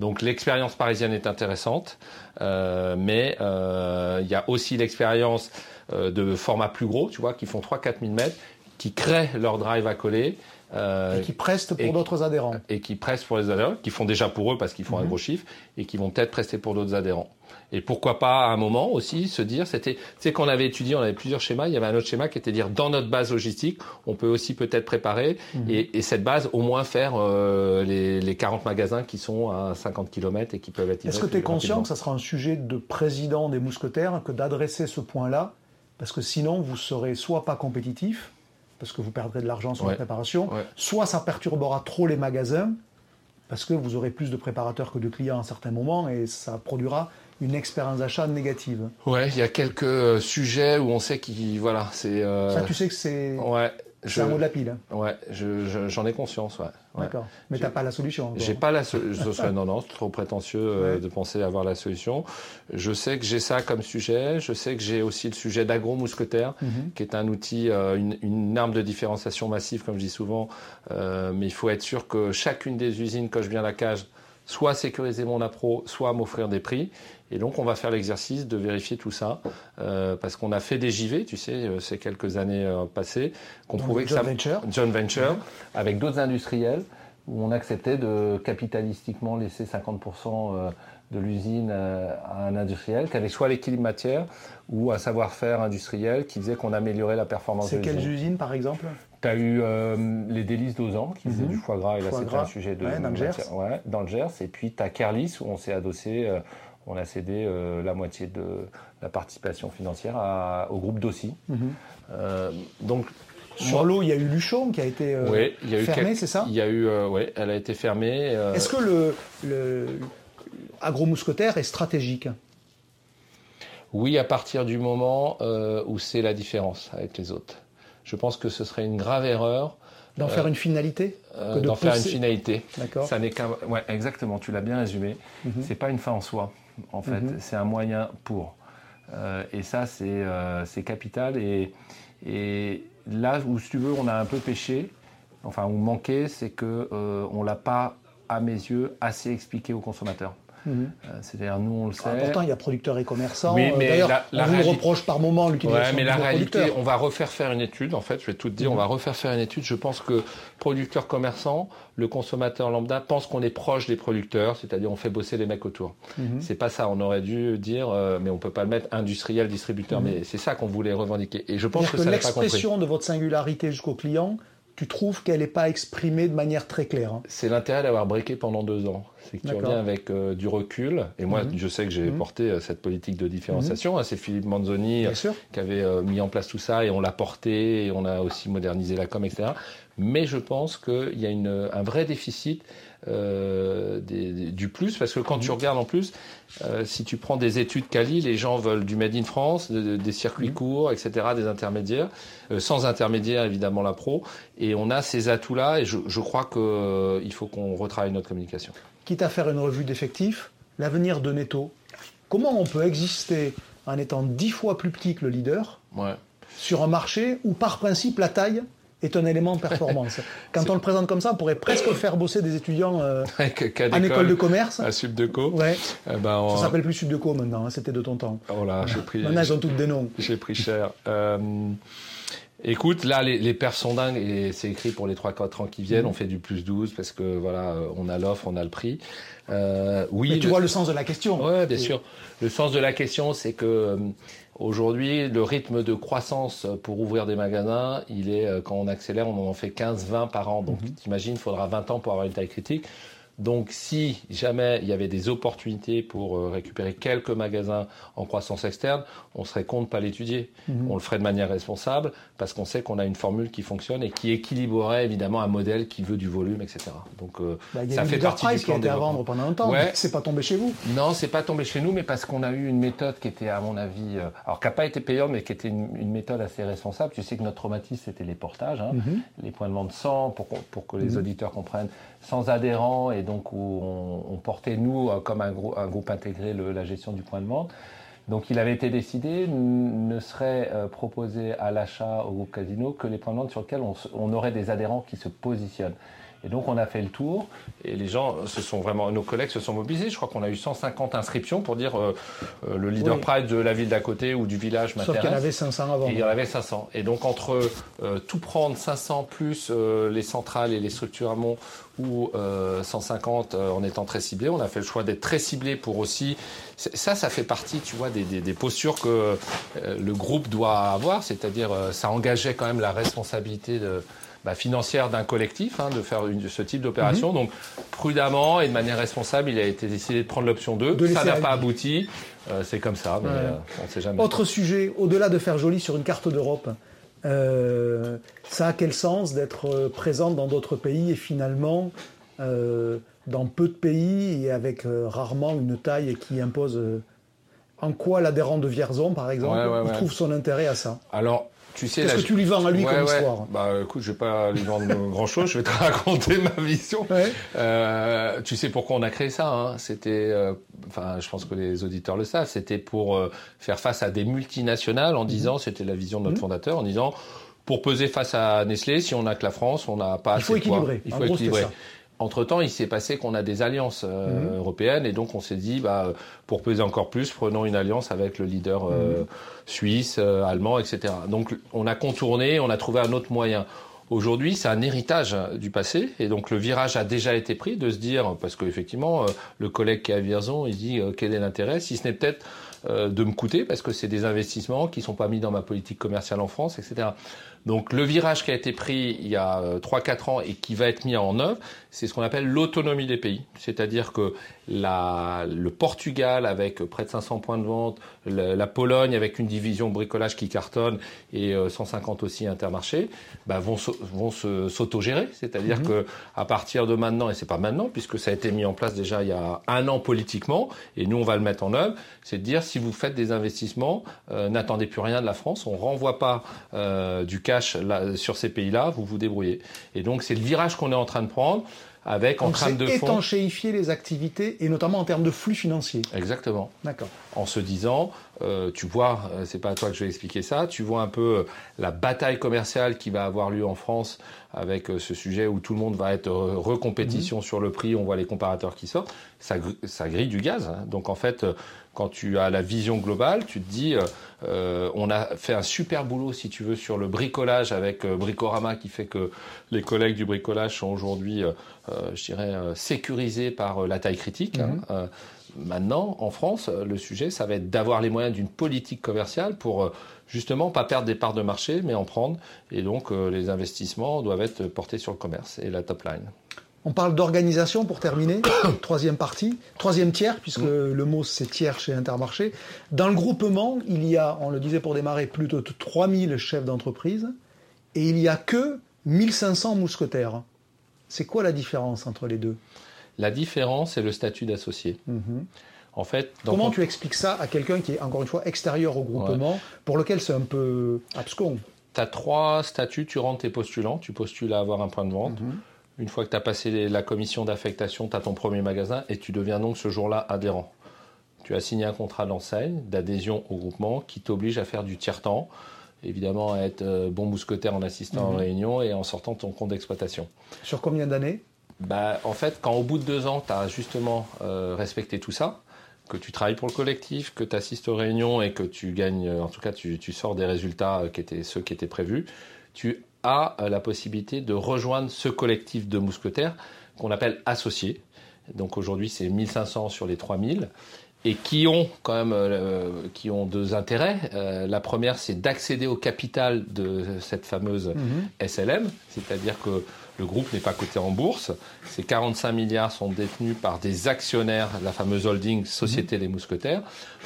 Donc, l'expérience parisienne est intéressante, mais il y a aussi l'expérience de format plus gros, tu vois, qui font 3-4 000 mètres, qui créent leur drive à coller euh, et qui prestent pour d'autres adhérents. Et qui prestent pour les adhérents, qui font déjà pour eux parce qu'ils font un mhm. gros chiffre, et qui vont peut-être prester pour d'autres adhérents. Et pourquoi pas à un moment aussi se dire, c'était, tu sais, qu'on avait étudié, on avait plusieurs schémas, il y avait un autre schéma qui était dire, dans notre base logistique, on peut aussi peut-être préparer, mhm. et, et, cette base, au moins faire euh, les, les 40 magasins qui sont à 50 km et qui peuvent être Est-ce que tu es conscient que ça sera un sujet de président des mousquetaires que d'adresser ce point-là? Parce que sinon, vous serez soit pas compétitif, parce que vous perdrez de l'argent sur la préparation, soit ça perturbera trop les magasins, parce que vous aurez plus de préparateurs que de clients à un certain moment, et ça produira une expérience d'achat négative. Ouais, il y a quelques sujets où on sait qu'il voilà, c'est. Ça, tu sais que c'est. Ouais, c'est un mot de la pile. Ouais, j'en ai conscience, ouais. D'accord. Mais t'as pas la solution. J'ai pas la solution. non, non, c'est trop prétentieux euh, de penser avoir la solution. Je sais que j'ai ça comme sujet. Je sais que j'ai aussi le sujet d'agro-mousquetaire, mhm. qui est un outil, euh, une, arme de différenciation massive, comme je dis souvent. Euh, mais il faut être sûr que chacune des usines coche bien la cage, soit sécuriser mon appro, soit m'offrir des prix. Et donc, on va faire l'exercice de vérifier tout ça, euh, parce qu'on a fait des JV, tu sais, euh, ces quelques années euh, passées, qu'on prouvait que ça... Venture. John Venture, avec d'autres industriels, où on acceptait de capitalistiquement laisser 50% de l'usine à un industriel qui avait soit l'équilibre matière ou un savoir-faire industriel qui faisait qu'on améliorait la performance de l'usine. C'est quelles usines, par exemple? Tu as eu les délices d'Ozan qui faisaient mhm. du foie gras, et là c'était un sujet de... dans le Gers. Ouais, dans le Gers. Et puis tu as Kerlis où on s'est adossé on a cédé euh, la moitié de la participation financière au groupe Dossi. Mhm. Euh, donc sur l'eau, il y a eu Luchon qui a été euh, fermée, c'est ça? Il y a eu, oui, elle a été fermée. Est-ce que le, le agromousquetaire est stratégique? Oui, à partir du moment où c'est la différence avec les autres. Je pense que ce serait une grave erreur D'en faire une finalité D'en faire une finalité. D'accord. Ça n'est qu'un. Ouais, exactement. Tu l'as bien résumé. Ce mhm. C'est pas une fin en soi en fait. Mhm. C'est un moyen pour. Euh, et ça, c'est euh, capital. Et, et, là où, si tu veux, on a un peu péché, enfin, ou manqué, c'est qu'on euh, ne l'a pas, à mes yeux, assez expliqué aux consommateurs. Mhm. Euh, c'est-à-dire, nous, on le sait. pourtant, il y a producteurs et commerçants. mais euh, D'ailleurs, on vous reproche par moment l'utilisation ouais, mais la réalité, on va refaire faire une étude, en fait, je vais tout te dire, on mhm. va refaire faire une étude. Je pense que producteurs commerçants, le consommateur lambda pense qu'on est proche des producteurs, c'est-à-dire on fait bosser les mecs autour. Mhm. C'est pas ça. On aurait dû dire, euh, mais on peut pas le mettre industriel, distributeur. Mais c'est ça qu'on voulait revendiquer. Et je pense que, que ça l'expression de votre singularité jusqu'au client, tu trouves qu'elle n'est pas exprimée de manière très claire. Hein. C'est l'intérêt d'avoir breaké pendant deux ans. C'est que tu reviens avec euh, du recul. Et moi, mhm. je sais que j'ai mhm. porté euh, cette politique de différenciation. Mhm. Hein. C'est Philippe Manzoni euh, qui avait mis en place tout ça et on l'a porté et on a aussi modernisé la com, etc. Mais je pense qu'il y a une, un vrai déficit euh, du plus, parce que quand tu regardes en plus, euh, si tu prends des études Cali, les gens veulent du Made in France, des circuits courts, etc., des intermédiaires, euh, sans intermédiaire évidemment la pro, et on a ces atouts-là, et je, je crois qu'il faut qu'on retravaille notre communication. Quitte à faire une revue d'effectifs, l'avenir de Netto, comment on peut exister en étant dix fois plus petit que le leader sur un marché où par principe la taille est un élément de performance. Quand on le présente comme ça, on pourrait presque faire bosser des étudiants euh, en école de commerce. À Subdeco. Ouais. Eh ben, Ça s'appelle plus Subdeco maintenant, hein, c'était de ton temps. Oh là, j'ai pris. Maintenant, ils ont toutes des noms. J'ai pris cher. Euh, écoute, là, les, les pères sont dingues et c'est écrit pour les 3-4 ans qui viennent. Mhm. On fait du plus 12 parce que voilà, euh, on a l'offre, on a le prix. Euh, oui. Mais tu vois le sens de la question. Oui, bien sûr. Le sens de la question, c'est que euh, Aujourd'hui, le rythme de croissance pour ouvrir des magasins, il est, euh, quand on accélère, on en fait 15-20 par an. Donc, mhm. t'imagines, il faudra 20 ans pour avoir une taille critique. Donc si jamais il y avait des opportunités pour euh, récupérer quelques magasins en croissance externe, on serait con de pas l'étudier. Mhm. On le ferait de manière responsable parce qu'on sait qu'on a une formule qui fonctionne et qui équilibrerait évidemment un modèle qui veut du volume, etc. Donc euh, bah, ça fait partie du plan qui a été à vendre pendant un temps. Ouais. C'est pas tombé chez vous Non, c'est pas tombé chez nous, mais parce qu'on a eu une méthode qui était à mon avis, euh, alors qui n'a pas été payante, mais qui était une, méthode assez responsable. Tu sais que notre traumatisme c'était les portages, hein. mhm. les points de vente sans, pour, pour que les mhm. auditeurs comprennent, sans adhérents et donc on, portait, nous, euh, comme un, groupe intégré, la gestion du point de vente. Donc il avait été décidé, ne serait euh, proposé à l'achat au groupe Casino que les points de vente sur lesquels on aurait des adhérents qui se positionnent. Et donc on a fait le tour et les gens se sont vraiment, nos collègues se sont mobilisés. Je crois qu'on a eu 150 inscriptions pour dire euh, euh, le leader Pride de la ville d'à côté ou du village. Sauf qu'il y en avait 500 avant. il y en avait 500. Et donc entre euh, tout prendre 500 plus les centrales et les structures amont ou 150 en étant très ciblé, on a fait le choix d'être très ciblé pour aussi. Ça, ça fait partie, tu vois, des, des postures que le groupe doit avoir, c'est-à-dire ça engageait quand même la responsabilité de bah, financière d'un collectif hein, de faire ce type d'opération. Mhm. Donc prudemment et de manière responsable, il a été décidé de prendre l'option 2. ça n'a pas abouti. Euh, c'est comme ça, mais euh, on ne sait jamais. Autre sujet, au-delà de faire joli sur une carte d'Europe, euh, ça a quel sens d'être présent dans d'autres pays et finalement dans peu de pays et avec rarement une taille qui impose en quoi l'adhérent de Vierzon, par exemple, trouve son intérêt à ça? Alors, tu sais, Qu'est-ce que tu lui vends à lui comme histoire? Bah écoute, je vais pas lui vendre grand chose, je vais te raconter ma vision. Euh, tu sais pourquoi on a créé ça hein? C'était, euh, enfin, je pense que les auditeurs le savent, c'était pour euh, faire face à des multinationales en mhm. disant, c'était la vision de notre mhm. fondateur, en disant, pour peser face à Nestlé, si on n'a que la France, on n'a pas. Il faut équilibrer. Il faut équilibrer. Entre-temps, il s'est passé qu'on a des alliances euh, mhm. européennes et donc on s'est dit, bah, pour peser encore plus, prenons une alliance avec le leader euh, mhm. suisse, euh, allemand, etc. Donc on a contourné, on a trouvé un autre moyen. Aujourd'hui, c'est un héritage du passé, et donc le virage a déjà été pris de se dire, parce qu'effectivement, le collègue qui est à Vierzon, il dit quel est l'intérêt, si ce n'est peut-être de me coûter, parce que c'est des investissements qui sont pas mis dans ma politique commerciale en France, etc. Donc le virage qui a été pris il y a 3-4 ans et qui va être mis en œuvre, c'est ce qu'on appelle l'autonomie des pays. C'est-à-dire que la, le Portugal avec près de 500 points de vente, la, Pologne avec une division bricolage qui cartonne et 150 euh, aussi intermarché, bah, vont, vont s'autogérer. C'est-à-dire mhm. que à partir de maintenant, et c'est pas maintenant puisque ça a été mis en place déjà il y a un an politiquement, et nous on va le mettre en œuvre, c'est de dire si vous faites des investissements, euh, n'attendez plus rien de la France, on renvoie pas euh, du cash là, sur ces pays-là, vous vous débrouillez. Et donc c'est le virage qu'on est en train de prendre avec en train de fond. étanchéifier les activités et notamment en termes de flux financiers. Exactement. D'accord. En se disant, euh, tu vois, euh, c'est pas à toi que je vais expliquer ça, tu vois un peu euh, la bataille commerciale qui va avoir lieu en France avec ce sujet où tout le monde va être recompétition mhm. sur le prix, on voit les comparateurs qui sortent, ça, ça grille du gaz. Hein. Donc en fait, quand tu as la vision globale, tu te dis, on a fait un super boulot, si tu veux, sur le bricolage avec Bricorama, qui fait que les collègues du bricolage sont aujourd'hui, je dirais, sécurisés par la taille critique. Hein. Mhm. Maintenant, en France, le sujet, ça va être d'avoir les moyens d'une politique commerciale pour euh, justement pas perdre des parts de marché, mais en prendre. Et donc, euh, les investissements doivent être portés sur le commerce et la top line. On parle d'organisation pour terminer, troisième partie, troisième tiers, puisque mm. le mot c'est tiers chez Intermarché. Dans le groupement, il y a, on le disait pour démarrer, plutôt 3000 chefs d'entreprise et il n'y a que 1500 mousquetaires. C'est quoi la différence entre les deux? La différence, c'est le statut d'associé. Mhm. En fait, Comment tu expliques ça à quelqu'un qui est, encore une fois, extérieur au groupement, pour lequel c'est un peu abscon? Tu as trois statuts, tu rentres tes postulants, tu postules à avoir un point de vente. Mhm. Une fois que tu as passé la commission d'affectation, tu as ton premier magasin et tu deviens donc ce jour-là adhérent. Tu as signé un contrat d'enseigne, d'adhésion au groupement qui t'oblige à faire du tiers-temps, évidemment à être euh, bon mousquetaire en assistant en mhm. réunion et en sortant ton compte d'exploitation. Sur combien d'années? Bah, En fait, quand au bout de deux ans, tu as justement euh, respecté tout ça, que tu travailles pour le collectif, que tu assistes aux réunions et que tu gagnes, en tout cas, tu, tu sors des résultats qui étaient ceux qui étaient prévus, tu as euh, la possibilité de rejoindre ce collectif de mousquetaires qu'on appelle associés. Donc aujourd'hui, c'est 1500 sur les 3000 et qui ont quand même euh, qui ont deux intérêts. Euh, la première, c'est d'accéder au capital de cette fameuse mhm. SLM, c'est-à-dire que le groupe n'est pas coté en bourse. Ces 45 milliards sont détenus par des actionnaires, la fameuse holding Société des Mousquetaires,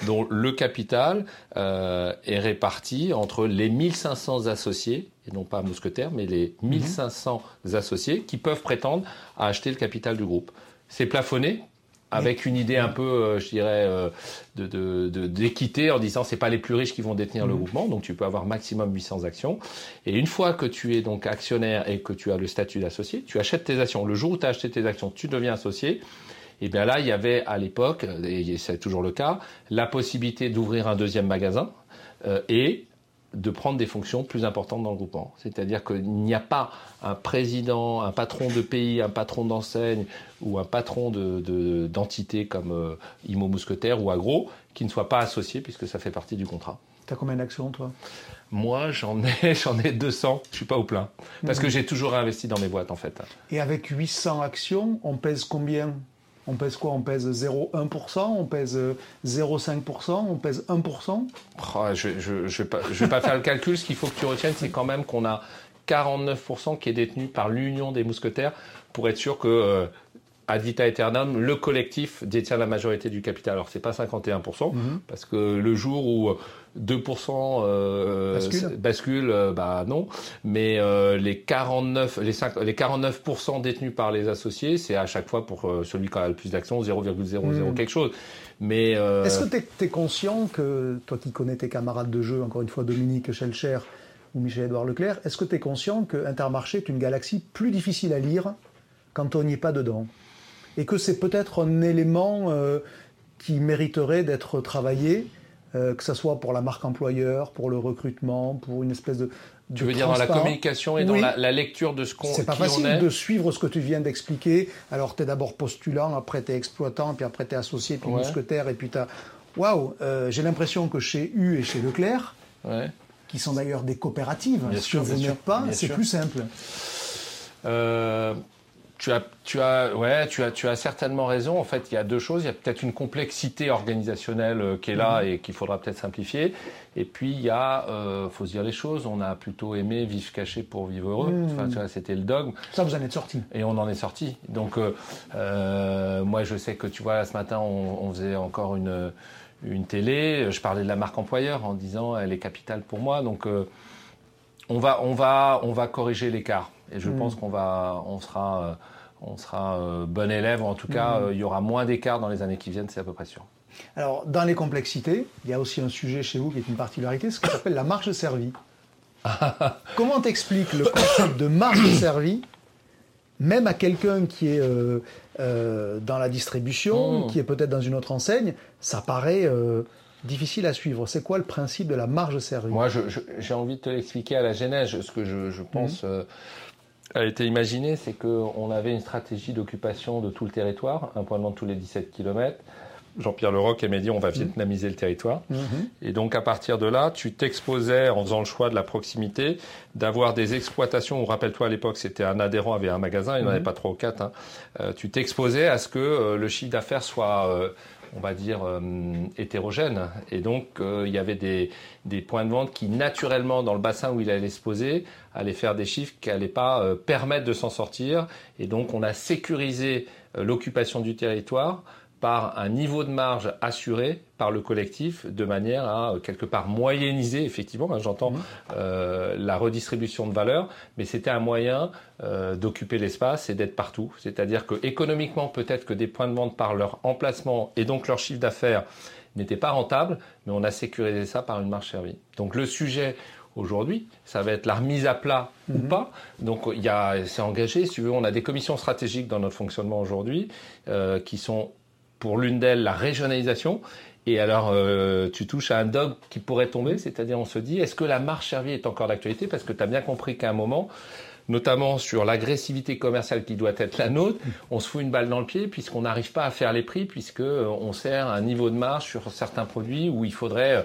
dont le capital euh, est réparti entre les 1500 associés, et non pas mousquetaires, mais les 1500 mhm. associés qui peuvent prétendre à acheter le capital du groupe. C'est plafonné avec une idée un peu, euh, je dirais, euh, de, d'équité en disant c'est pas les plus riches qui vont détenir le mmh. groupement, donc tu peux avoir maximum 800 actions. Et une fois que tu es donc actionnaire et que tu as le statut d'associé, tu achètes tes actions. Le jour où tu as acheté tes actions, tu deviens associé. Et bien là, il y avait à l'époque, et c'est toujours le cas, la possibilité d'ouvrir un deuxième magasin euh, et de prendre des fonctions plus importantes dans le groupement. C'est-à-dire qu'il n'y a pas un président, un patron de pays, un patron d'enseigne ou un patron d'entité de, comme euh, Imo Mousquetaire ou Agro qui ne soit pas associé puisque ça fait partie du contrat. Tu as combien d'actions toi? Moi, j'en ai, j'en ai 200. Je suis pas au plein. Parce que j'ai toujours investi dans mes boîtes, en fait. Et avec 800 actions, on pèse combien? On pèse quoi? On pèse 0,1%, on pèse 0,5%, on pèse 1% Je ne vais, pas faire le calcul. Ce qu'il faut que tu retiennes, c'est quand même qu'on a 49% qui est détenu par l'Union des mousquetaires pour être sûr que euh, ad vita aeternam, le collectif détient la majorité du capital. Alors c'est pas 51%, mhm. parce que le jour où 2% euh, bascule, bascule euh, bah non. Mais euh, les 49, les, 5, les 49% détenus par les associés, c'est à chaque fois pour euh, celui qui a le plus d'actions 0,00 hmm. quelque chose. Mais est-ce que tu es, conscient que toi qui connais tes camarades de jeu, encore une fois Dominique Schelcher ou Michel-Édouard Leclerc, est-ce que tu es conscient que Intermarché est une galaxie plus difficile à lire quand on n'y est pas dedans? Et que c'est peut-être un élément qui mériterait d'être travaillé euh, que ce soit pour la marque employeur, pour le recrutement, pour une espèce de. tu veux dire dans la communication et dans la, lecture de ce qu'on C'est pas facile de suivre ce que tu viens d'expliquer. Alors, tu es d'abord postulant, après tu es exploitant, puis après tu es associé, puis mousquetaire, et puis tu as. Waouh euh, J'ai l'impression que chez U et chez Leclerc, qui sont d'ailleurs des coopératives, si vous n'êtes pas, c'est plus simple. Euh, tu as, tu as, ouais, tu as, tu as certainement raison. En fait, il y a deux choses. Il y a peut-être une complexité organisationnelle euh, qui est là mhm. et qu'il faudra peut-être simplifier. Et puis il y a, euh, faut se dire les choses. On a plutôt aimé vivre caché pour vivre heureux. Mhm. Enfin, tu vois, c'était le dogme. Ça, vous en êtes sorti. Et on en est sorti. Donc, euh, euh, moi, je sais que tu vois, ce matin, on, on faisait encore une une télé. Je parlais de la marque employeur en disant elle est capitale pour moi. Donc euh, on va, on va, on va corriger l'écart. Et je mm. pense qu'on va, on sera, euh, on sera euh, bon élève, ou en tout cas, mm. euh, il y aura moins d'écart dans les années qui viennent, c'est à peu près sûr. Alors, dans les complexités, il y a aussi un sujet chez vous qui est une particularité, ce qu'on appelle la marge servie. Comment t'expliques le concept de marge servie, même à quelqu'un qui est dans la distribution, mm. qui est peut-être dans une autre enseigne, ça paraît difficile à suivre. C'est quoi le principe de la marge servie? Moi, j'ai envie de te l'expliquer à la genèse. Ce que je, pense. Euh, a été imaginé, c'est qu'on avait une stratégie d'occupation de tout le territoire, un point de vente tous les 17 km. Jean-Pierre Leroc m'a dit on va mhm. vietnamiser le territoire. Mhm. Et donc à partir de là, tu t'exposais en faisant le choix de la proximité, d'avoir des exploitations. Rappelle-toi à l'époque, c'était un adhérent avait un magasin, il n'en avait pas trois ou quatre. Hein. Euh, tu t'exposais à ce que euh, le chiffre d'affaires soit on va dire, euh, hétérogène. Et donc, euh, il y avait des, points de vente qui, naturellement, dans le bassin où il allait se poser, allaient faire des chiffres qui n'allaient pas euh, permettre de s'en sortir. Et donc, on a sécurisé l'occupation du territoire par un niveau de marge assuré par le collectif de manière à quelque part moyenniser effectivement hein, j'entends mmh. euh, la redistribution de valeur mais c'était un moyen euh, d'occuper l'espace et d'être partout c'est-à-dire que économiquement peut-être que des points de vente par leur emplacement et donc leur chiffre d'affaires n'étaient pas rentables mais on a sécurisé ça par une marge servie donc le sujet aujourd'hui, ça va être la remise à plat ou mmh. pas. Donc il y a, c'est engagé. Si tu veux, on a des commissions stratégiques dans notre fonctionnement aujourd'hui euh, qui sont pour l'une d'elles la régionalisation. Et alors, euh, tu touches à un dogme qui pourrait tomber, c'est-à-dire on se dit, est-ce que la marche servie est encore d'actualité? Parce que tu as bien compris qu'à un moment, notamment sur l'agressivité commerciale qui doit être la nôtre, on se fout une balle dans le pied puisqu'on n'arrive pas à faire les prix, puisqu'on euh, sert un niveau de marge sur certains produits où il faudrait euh,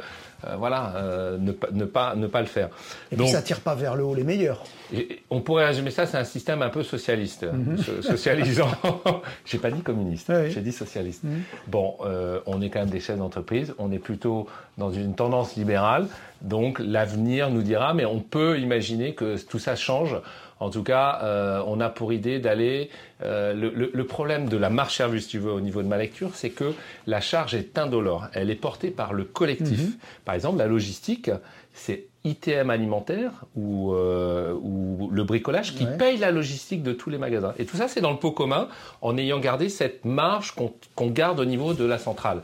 voilà, euh, ne, ne, pas, ne pas le faire. Et Donc, puis ça tire pas vers le haut les meilleurs. Et, on pourrait résumer ça, c'est un système un peu socialiste, mhm. socialisant. j'ai pas dit communiste, j'ai dit socialiste. Mhm. Bon, euh, on est quand même des chefs d'entreprise, on est plutôt dans une tendance libérale, donc l'avenir nous dira, mais on peut imaginer que tout ça change en tout cas, euh, on a pour idée d'aller. Euh, le, problème de la marche service, si tu veux, au niveau de ma lecture, c'est que la charge est indolore. Elle est portée par le collectif. Mhm. Par exemple, la logistique, c'est ITM alimentaire ou, euh, ou le bricolage qui paye la logistique de tous les magasins. Et tout ça, c'est dans le pot commun, en ayant gardé cette marge qu'on garde au niveau de la centrale.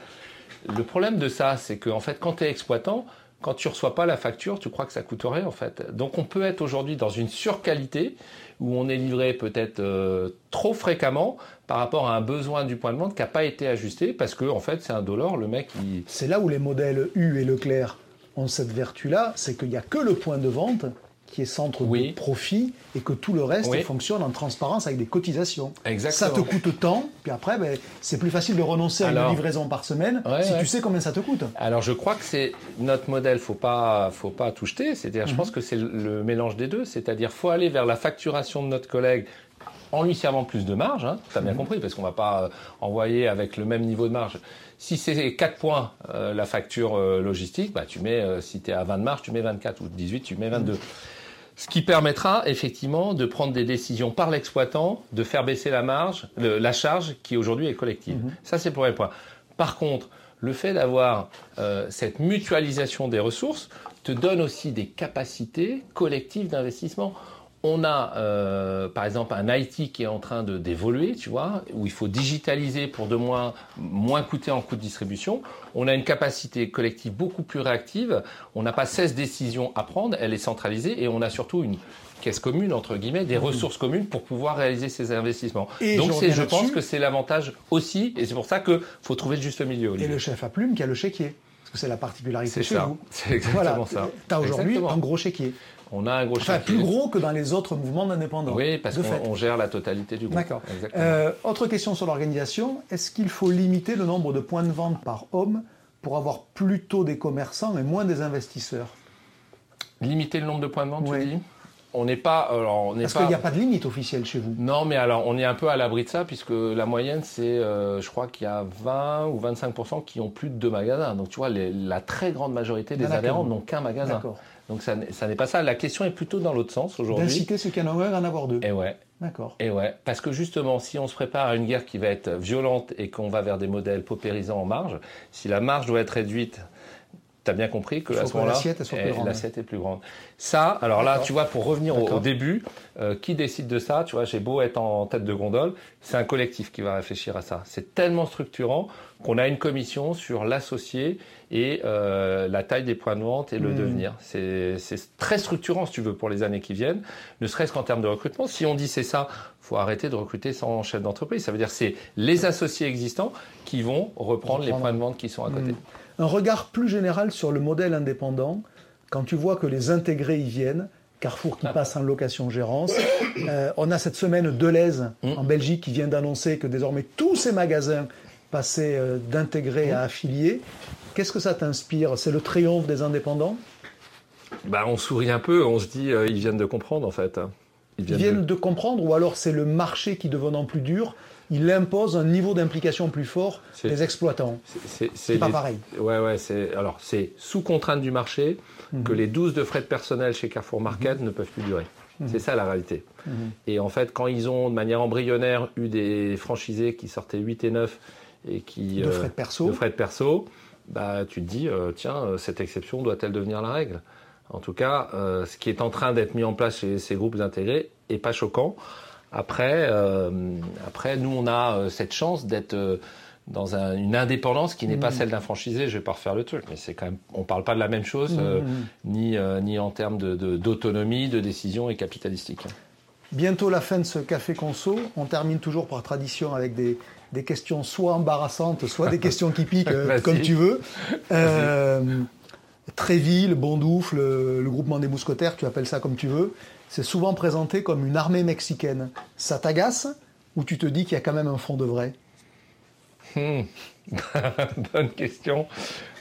Le problème de ça, c'est qu'en en fait, quand tu es exploitant, quand tu reçois pas la facture, tu crois que ça coûte rien en fait. Donc on peut être aujourd'hui dans une surqualité où on est livré peut-être euh, trop fréquemment par rapport à un besoin du point de vente qui n'a pas été ajusté parce que en fait c'est un dollar, le mec il... C'est là où les modèles U et Leclerc ont cette vertu-là, c'est qu'il n'y a que le point de vente qui est centre de profit et que tout le reste fonctionne en transparence avec des cotisations. Exactement. Ça te coûte tant, puis après, ben, c'est plus facile de renoncer à une livraison par semaine si tu sais combien ça te coûte. Alors je crois que c'est notre modèle, faut pas, faut pas tout jeter. C'est-à-dire, je mhm. pense que c'est le mélange des deux. C'est-à-dire, faut aller vers la facturation de notre collègue en lui servant plus de marge, hein, tu as bien mhm. compris, parce qu'on va pas euh, envoyer avec le même niveau de marge. Si c'est 4 points euh, la facture euh, logistique, bah, tu mets, si tu es à 20 de marge, tu mets 24, ou 18, tu mets 22. Ce qui permettra effectivement de prendre des décisions par l'exploitant, de faire baisser la marge, la charge qui aujourd'hui est collective. Mhm. Ça, c'est le premier point. Par contre, le fait d'avoir euh, cette mutualisation des ressources te donne aussi des capacités collectives d'investissement. On a, euh, par exemple, un IT qui est en train d'évoluer, tu vois, où il faut digitaliser pour de moins, moins coûter en coût de distribution. On a une capacité collective beaucoup plus réactive. On n'a pas 16 décisions à prendre, elle est centralisée et on a surtout une caisse commune, entre guillemets, des mmh. ressources communes pour pouvoir réaliser ces investissements. Et Donc je, je pense que c'est l'avantage aussi, et c'est pour ça qu'il faut trouver le juste milieu. Et le chef à plume qui a le chéquier. Parce que c'est la particularité chez vous. C'est exactement ça. Tu as aujourd'hui un gros chéquier. On a un gros enfin, plus gros que dans les autres mouvements d'indépendants. Oui, parce qu'on gère la totalité du groupe. D'accord. Euh, autre question sur l'organisation. Est-ce qu'il faut limiter le nombre de points de vente par homme pour avoir plutôt des commerçants et moins des investisseurs? Limiter le nombre de points de vente, tu dis? On n'est pas. Alors, Parce qu'il n'y a pas de limite officielle chez vous. Non, mais alors on est un peu à l'abri de ça, puisque la moyenne, c'est, euh, je crois qu'il y a 20 ou 25% qui ont plus de deux magasins. Donc tu vois, la très grande majorité des ah, adhérents n'ont qu'un magasin. Donc ça, n'est pas ça. La question est plutôt dans l'autre sens aujourd'hui. D'inciter ceux qui en ont un à en avoir deux. Et ouais. D'accord. Et ouais. Parce que justement, si on se prépare à une guerre qui va être violente et qu'on va vers des modèles paupérisants en marge, si la marge doit être réduite tu as bien compris que à ce moment-là, l'assiette est plus grande. Ça, alors là, tu vois, pour revenir au, début, euh, qui décide de ça? Tu vois, j'ai beau être en tête de gondole, c'est un collectif qui va réfléchir à ça. C'est tellement structurant qu'on a une commission sur l'associé et euh, la taille des points de vente et le hmm. devenir. C'est très structurant, si tu veux, pour les années qui viennent, ne serait-ce qu'en termes de recrutement. Si on dit c'est ça, faut arrêter de recruter sans chef d'entreprise. Ça veut dire c'est les associés existants qui vont reprendre, les points de vente qui sont à côté. Hmm un regard plus général sur le modèle indépendant, quand tu vois que les intégrés y viennent, Carrefour qui ah. passe en location-gérance. Euh, on a cette semaine Deleuze mmh. en Belgique qui vient d'annoncer que désormais tous ces magasins passaient euh, d'intégrés à mmh. affiliés. Qu'est-ce que ça t'inspire? C'est le triomphe des indépendants? Bah, On sourit un peu, on se dit euh, ils viennent de comprendre en fait. Ils viennent, de... comprendre ou alors c'est le marché qui devenant plus dur il impose un niveau d'implication plus fort des exploitants. C'est pas pareil. Ouais, ouais, c'est alors c'est sous contrainte du marché mhm. que les 12 de frais de personnel chez Carrefour Market mhm. ne peuvent plus durer. Mhm. C'est ça la réalité. Et en fait, quand ils ont de manière embryonnaire eu des franchisés qui sortaient 8 et 9 et qui de euh, frais de perso, de frais de perso, bah tu te dis euh, tiens euh, cette exception doit-elle devenir la règle? En tout cas, ce qui est en train d'être mis en place chez ces groupes intégrés est pas choquant. Après, euh, après, nous, on a euh, cette chance d'être euh, dans une indépendance qui n'est pas mmh. celle d'un franchisé. Je vais pas refaire le truc, mais c'est quand même, on parle pas de la même chose, mmh. ni ni en termes d'autonomie, de, décision et capitalistique. Bientôt la fin de ce café conso. On termine toujours par tradition avec des, des questions soit embarrassantes, soit des questions qui piquent, comme tu veux. Tréville, Bondoufle, le, le groupement des mousquetaires, tu appelles ça comme tu veux c'est souvent présenté comme une armée mexicaine. Ça t'agace ou tu te dis qu'il y a quand même un fond de vrai? Hmm. Bonne question.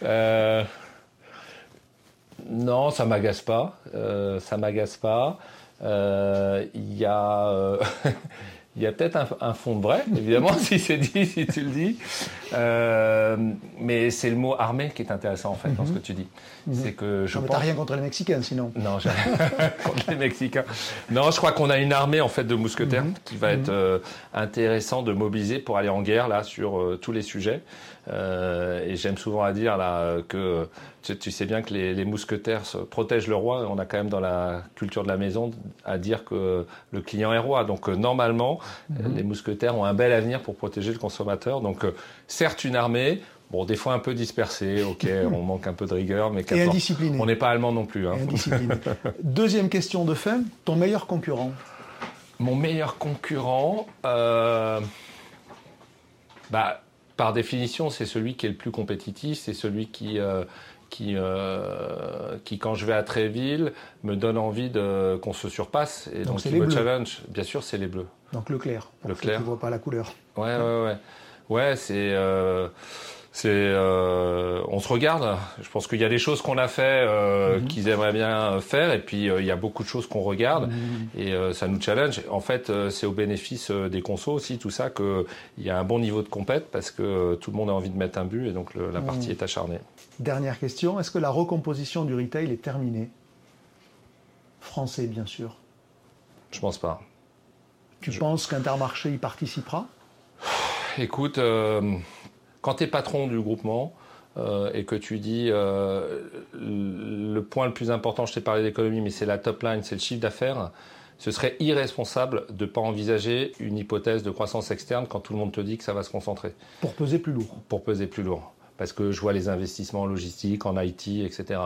Euh, non, ça m'agace pas. Euh, ça m'agace pas. Euh, il y a il y a peut-être un, fond de vrai, évidemment, si c'est dit, si tu le dis. Euh, mais c'est le mot armée qui est intéressant, en fait, dans ce mhm. que tu dis. Mhm. C'est que je non, pense... rien contre les Mexicains, sinon. Non, j'ai rien contre les Mexicains. Non, je crois qu'on a une armée, en fait, de mousquetaires mhm. qui va être euh, intéressant de mobiliser pour aller en guerre, là, sur euh, tous les sujets. Euh, et j'aime souvent à dire là que tu, sais bien que les, mousquetaires protègent le roi. On a quand même dans la culture de la maison à dire que le client est roi. Donc normalement, mhm. les mousquetaires ont un bel avenir pour protéger le consommateur. Donc euh, certes une armée. Bon, des fois un peu dispersée, ok, on manque un peu de rigueur, mais et indiscipliné. on n'est pas allemand non plus. Hein. Deuxième question de fin, ton meilleur concurrent Mon meilleur concurrent, euh, bah, par définition, c'est celui qui est le plus compétitif, c'est celui qui, euh, qui, euh, qui, quand je vais à Tréville, me donne envie de, qu'on se surpasse et donc, donc me challenge. Bien sûr, c'est les bleus. Donc le clair. Le clair. Tu vois pas la couleur. Ouais, ouais, ouais. Ouais, c'est. Euh, c'est euh, on se regarde. Je pense qu'il y a des choses qu'on a fait euh, mhm. qu'ils aimeraient bien faire, et puis il y a beaucoup de choses qu'on regarde mhm. et ça nous challenge. En fait, c'est au bénéfice des consos aussi tout ça qu'il y a un bon niveau de compète parce que tout le monde a envie de mettre un but et donc la partie mhm. est acharnée. Dernière question est-ce que la recomposition du retail est terminée? Français, bien sûr. Je pense pas. Tu penses qu'Intermarché y participera? Écoute, euh, quand tu es patron du groupement euh, et que tu dis euh, le point le plus important, je t'ai parlé d'économie, mais c'est la top line, c'est le chiffre d'affaires, ce serait irresponsable de ne pas envisager une hypothèse de croissance externe quand tout le monde te dit que ça va se concentrer. Pour peser plus lourd. Pour peser plus lourd. Parce que je vois les investissements en logistique, en IT, etc.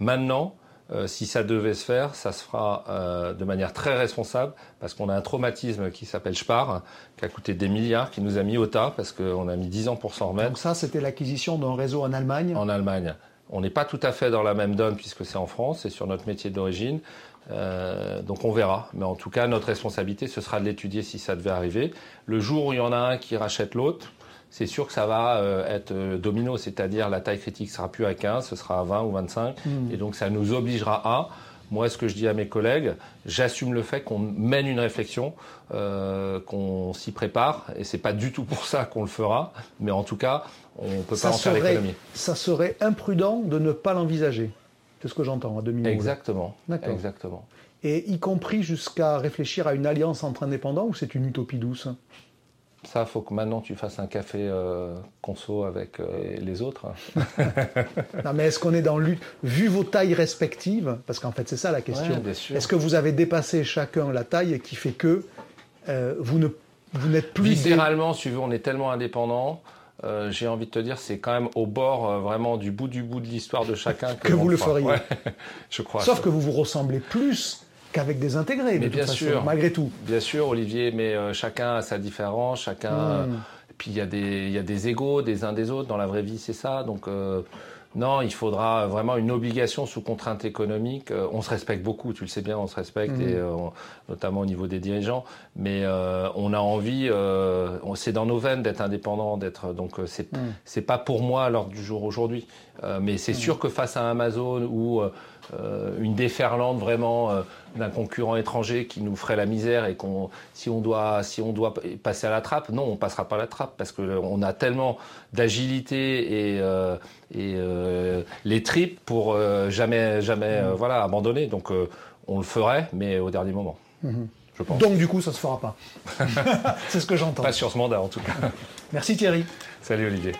Maintenant, euh, si ça devait se faire, ça se fera euh, de manière très responsable parce qu'on a un traumatisme qui s'appelle Spar, qui a coûté des milliards, qui nous a mis au tas parce qu'on a mis 10 ans pour s'en remettre. Donc ça, c'était l'acquisition d'un réseau en Allemagne? En Allemagne. On n'est pas tout à fait dans la même donne puisque c'est en France, c'est sur notre métier d'origine. Euh, donc on verra. Mais en tout cas, notre responsabilité, ce sera de l'étudier si ça devait arriver. Le jour où il y en a un qui rachète l'autre, c'est sûr que ça va euh, être euh, domino, c'est-à-dire la taille critique sera plus à 15, ce sera à 20 ou 25, hmm. et donc ça nous obligera à. Moi, ce que je dis à mes collègues, j'assume le fait qu'on mène une réflexion, euh, qu'on s'y prépare, et c'est pas du tout pour ça qu'on le fera, mais en tout cas, on peut pas en faire l'économie. Ça serait imprudent de ne pas l'envisager. C'est ce que j'entends à 2000 Exactement. Exactement. Et y compris jusqu'à réfléchir à une alliance entre indépendants, ou c'est une utopie douce? Ça, faut que maintenant tu fasses un café euh, conso avec euh, les autres. non, mais est-ce qu'on est dans lutte Vu vos tailles respectives, parce qu'en fait c'est ça la question. est-ce que vous avez dépassé chacun la taille qui fait que euh, vous ne vous n'êtes plus Littéralement, si on est tellement indépendant. j'ai envie de te dire, c'est quand même au bord vraiment du bout du bout de l'histoire de chacun que, vous le feriez. je crois. Sauf que vous vous ressemblez plus qu'avec des intégrés, mais bien sûr, malgré tout. Bien sûr, Olivier, mais euh, chacun a sa différence, chacun. Hmm. Puis il y, a des, y a des égaux des uns des autres. Dans la vraie vie, c'est ça. Donc, euh, non, il faudra vraiment une obligation sous contrainte économique. Euh, on se respecte beaucoup, tu le sais bien, on se respecte, et, hmm. notamment au niveau des dirigeants. Mais on a envie, c'est dans nos veines d'être indépendant, d'être. Donc, c'est hmm. c'est pas pour moi l'ordre du jour aujourd'hui. mais c'est sûr que face à Amazon ou une déferlante vraiment d'un concurrent étranger qui nous ferait la misère et qu'on si on doit si on doit passer à la trappe, non, on passera pas à la trappe parce que on a tellement d'agilité et, euh, et euh, les tripes pour euh, jamais jamais mm. voilà abandonner. Donc on le ferait, mais au dernier moment. Mm-hmm. Je pense. Donc du coup, ça se fera pas. C'est ce que j'entends. Pas sur ce mandat en tout cas. Merci Thierry. Salut Olivier.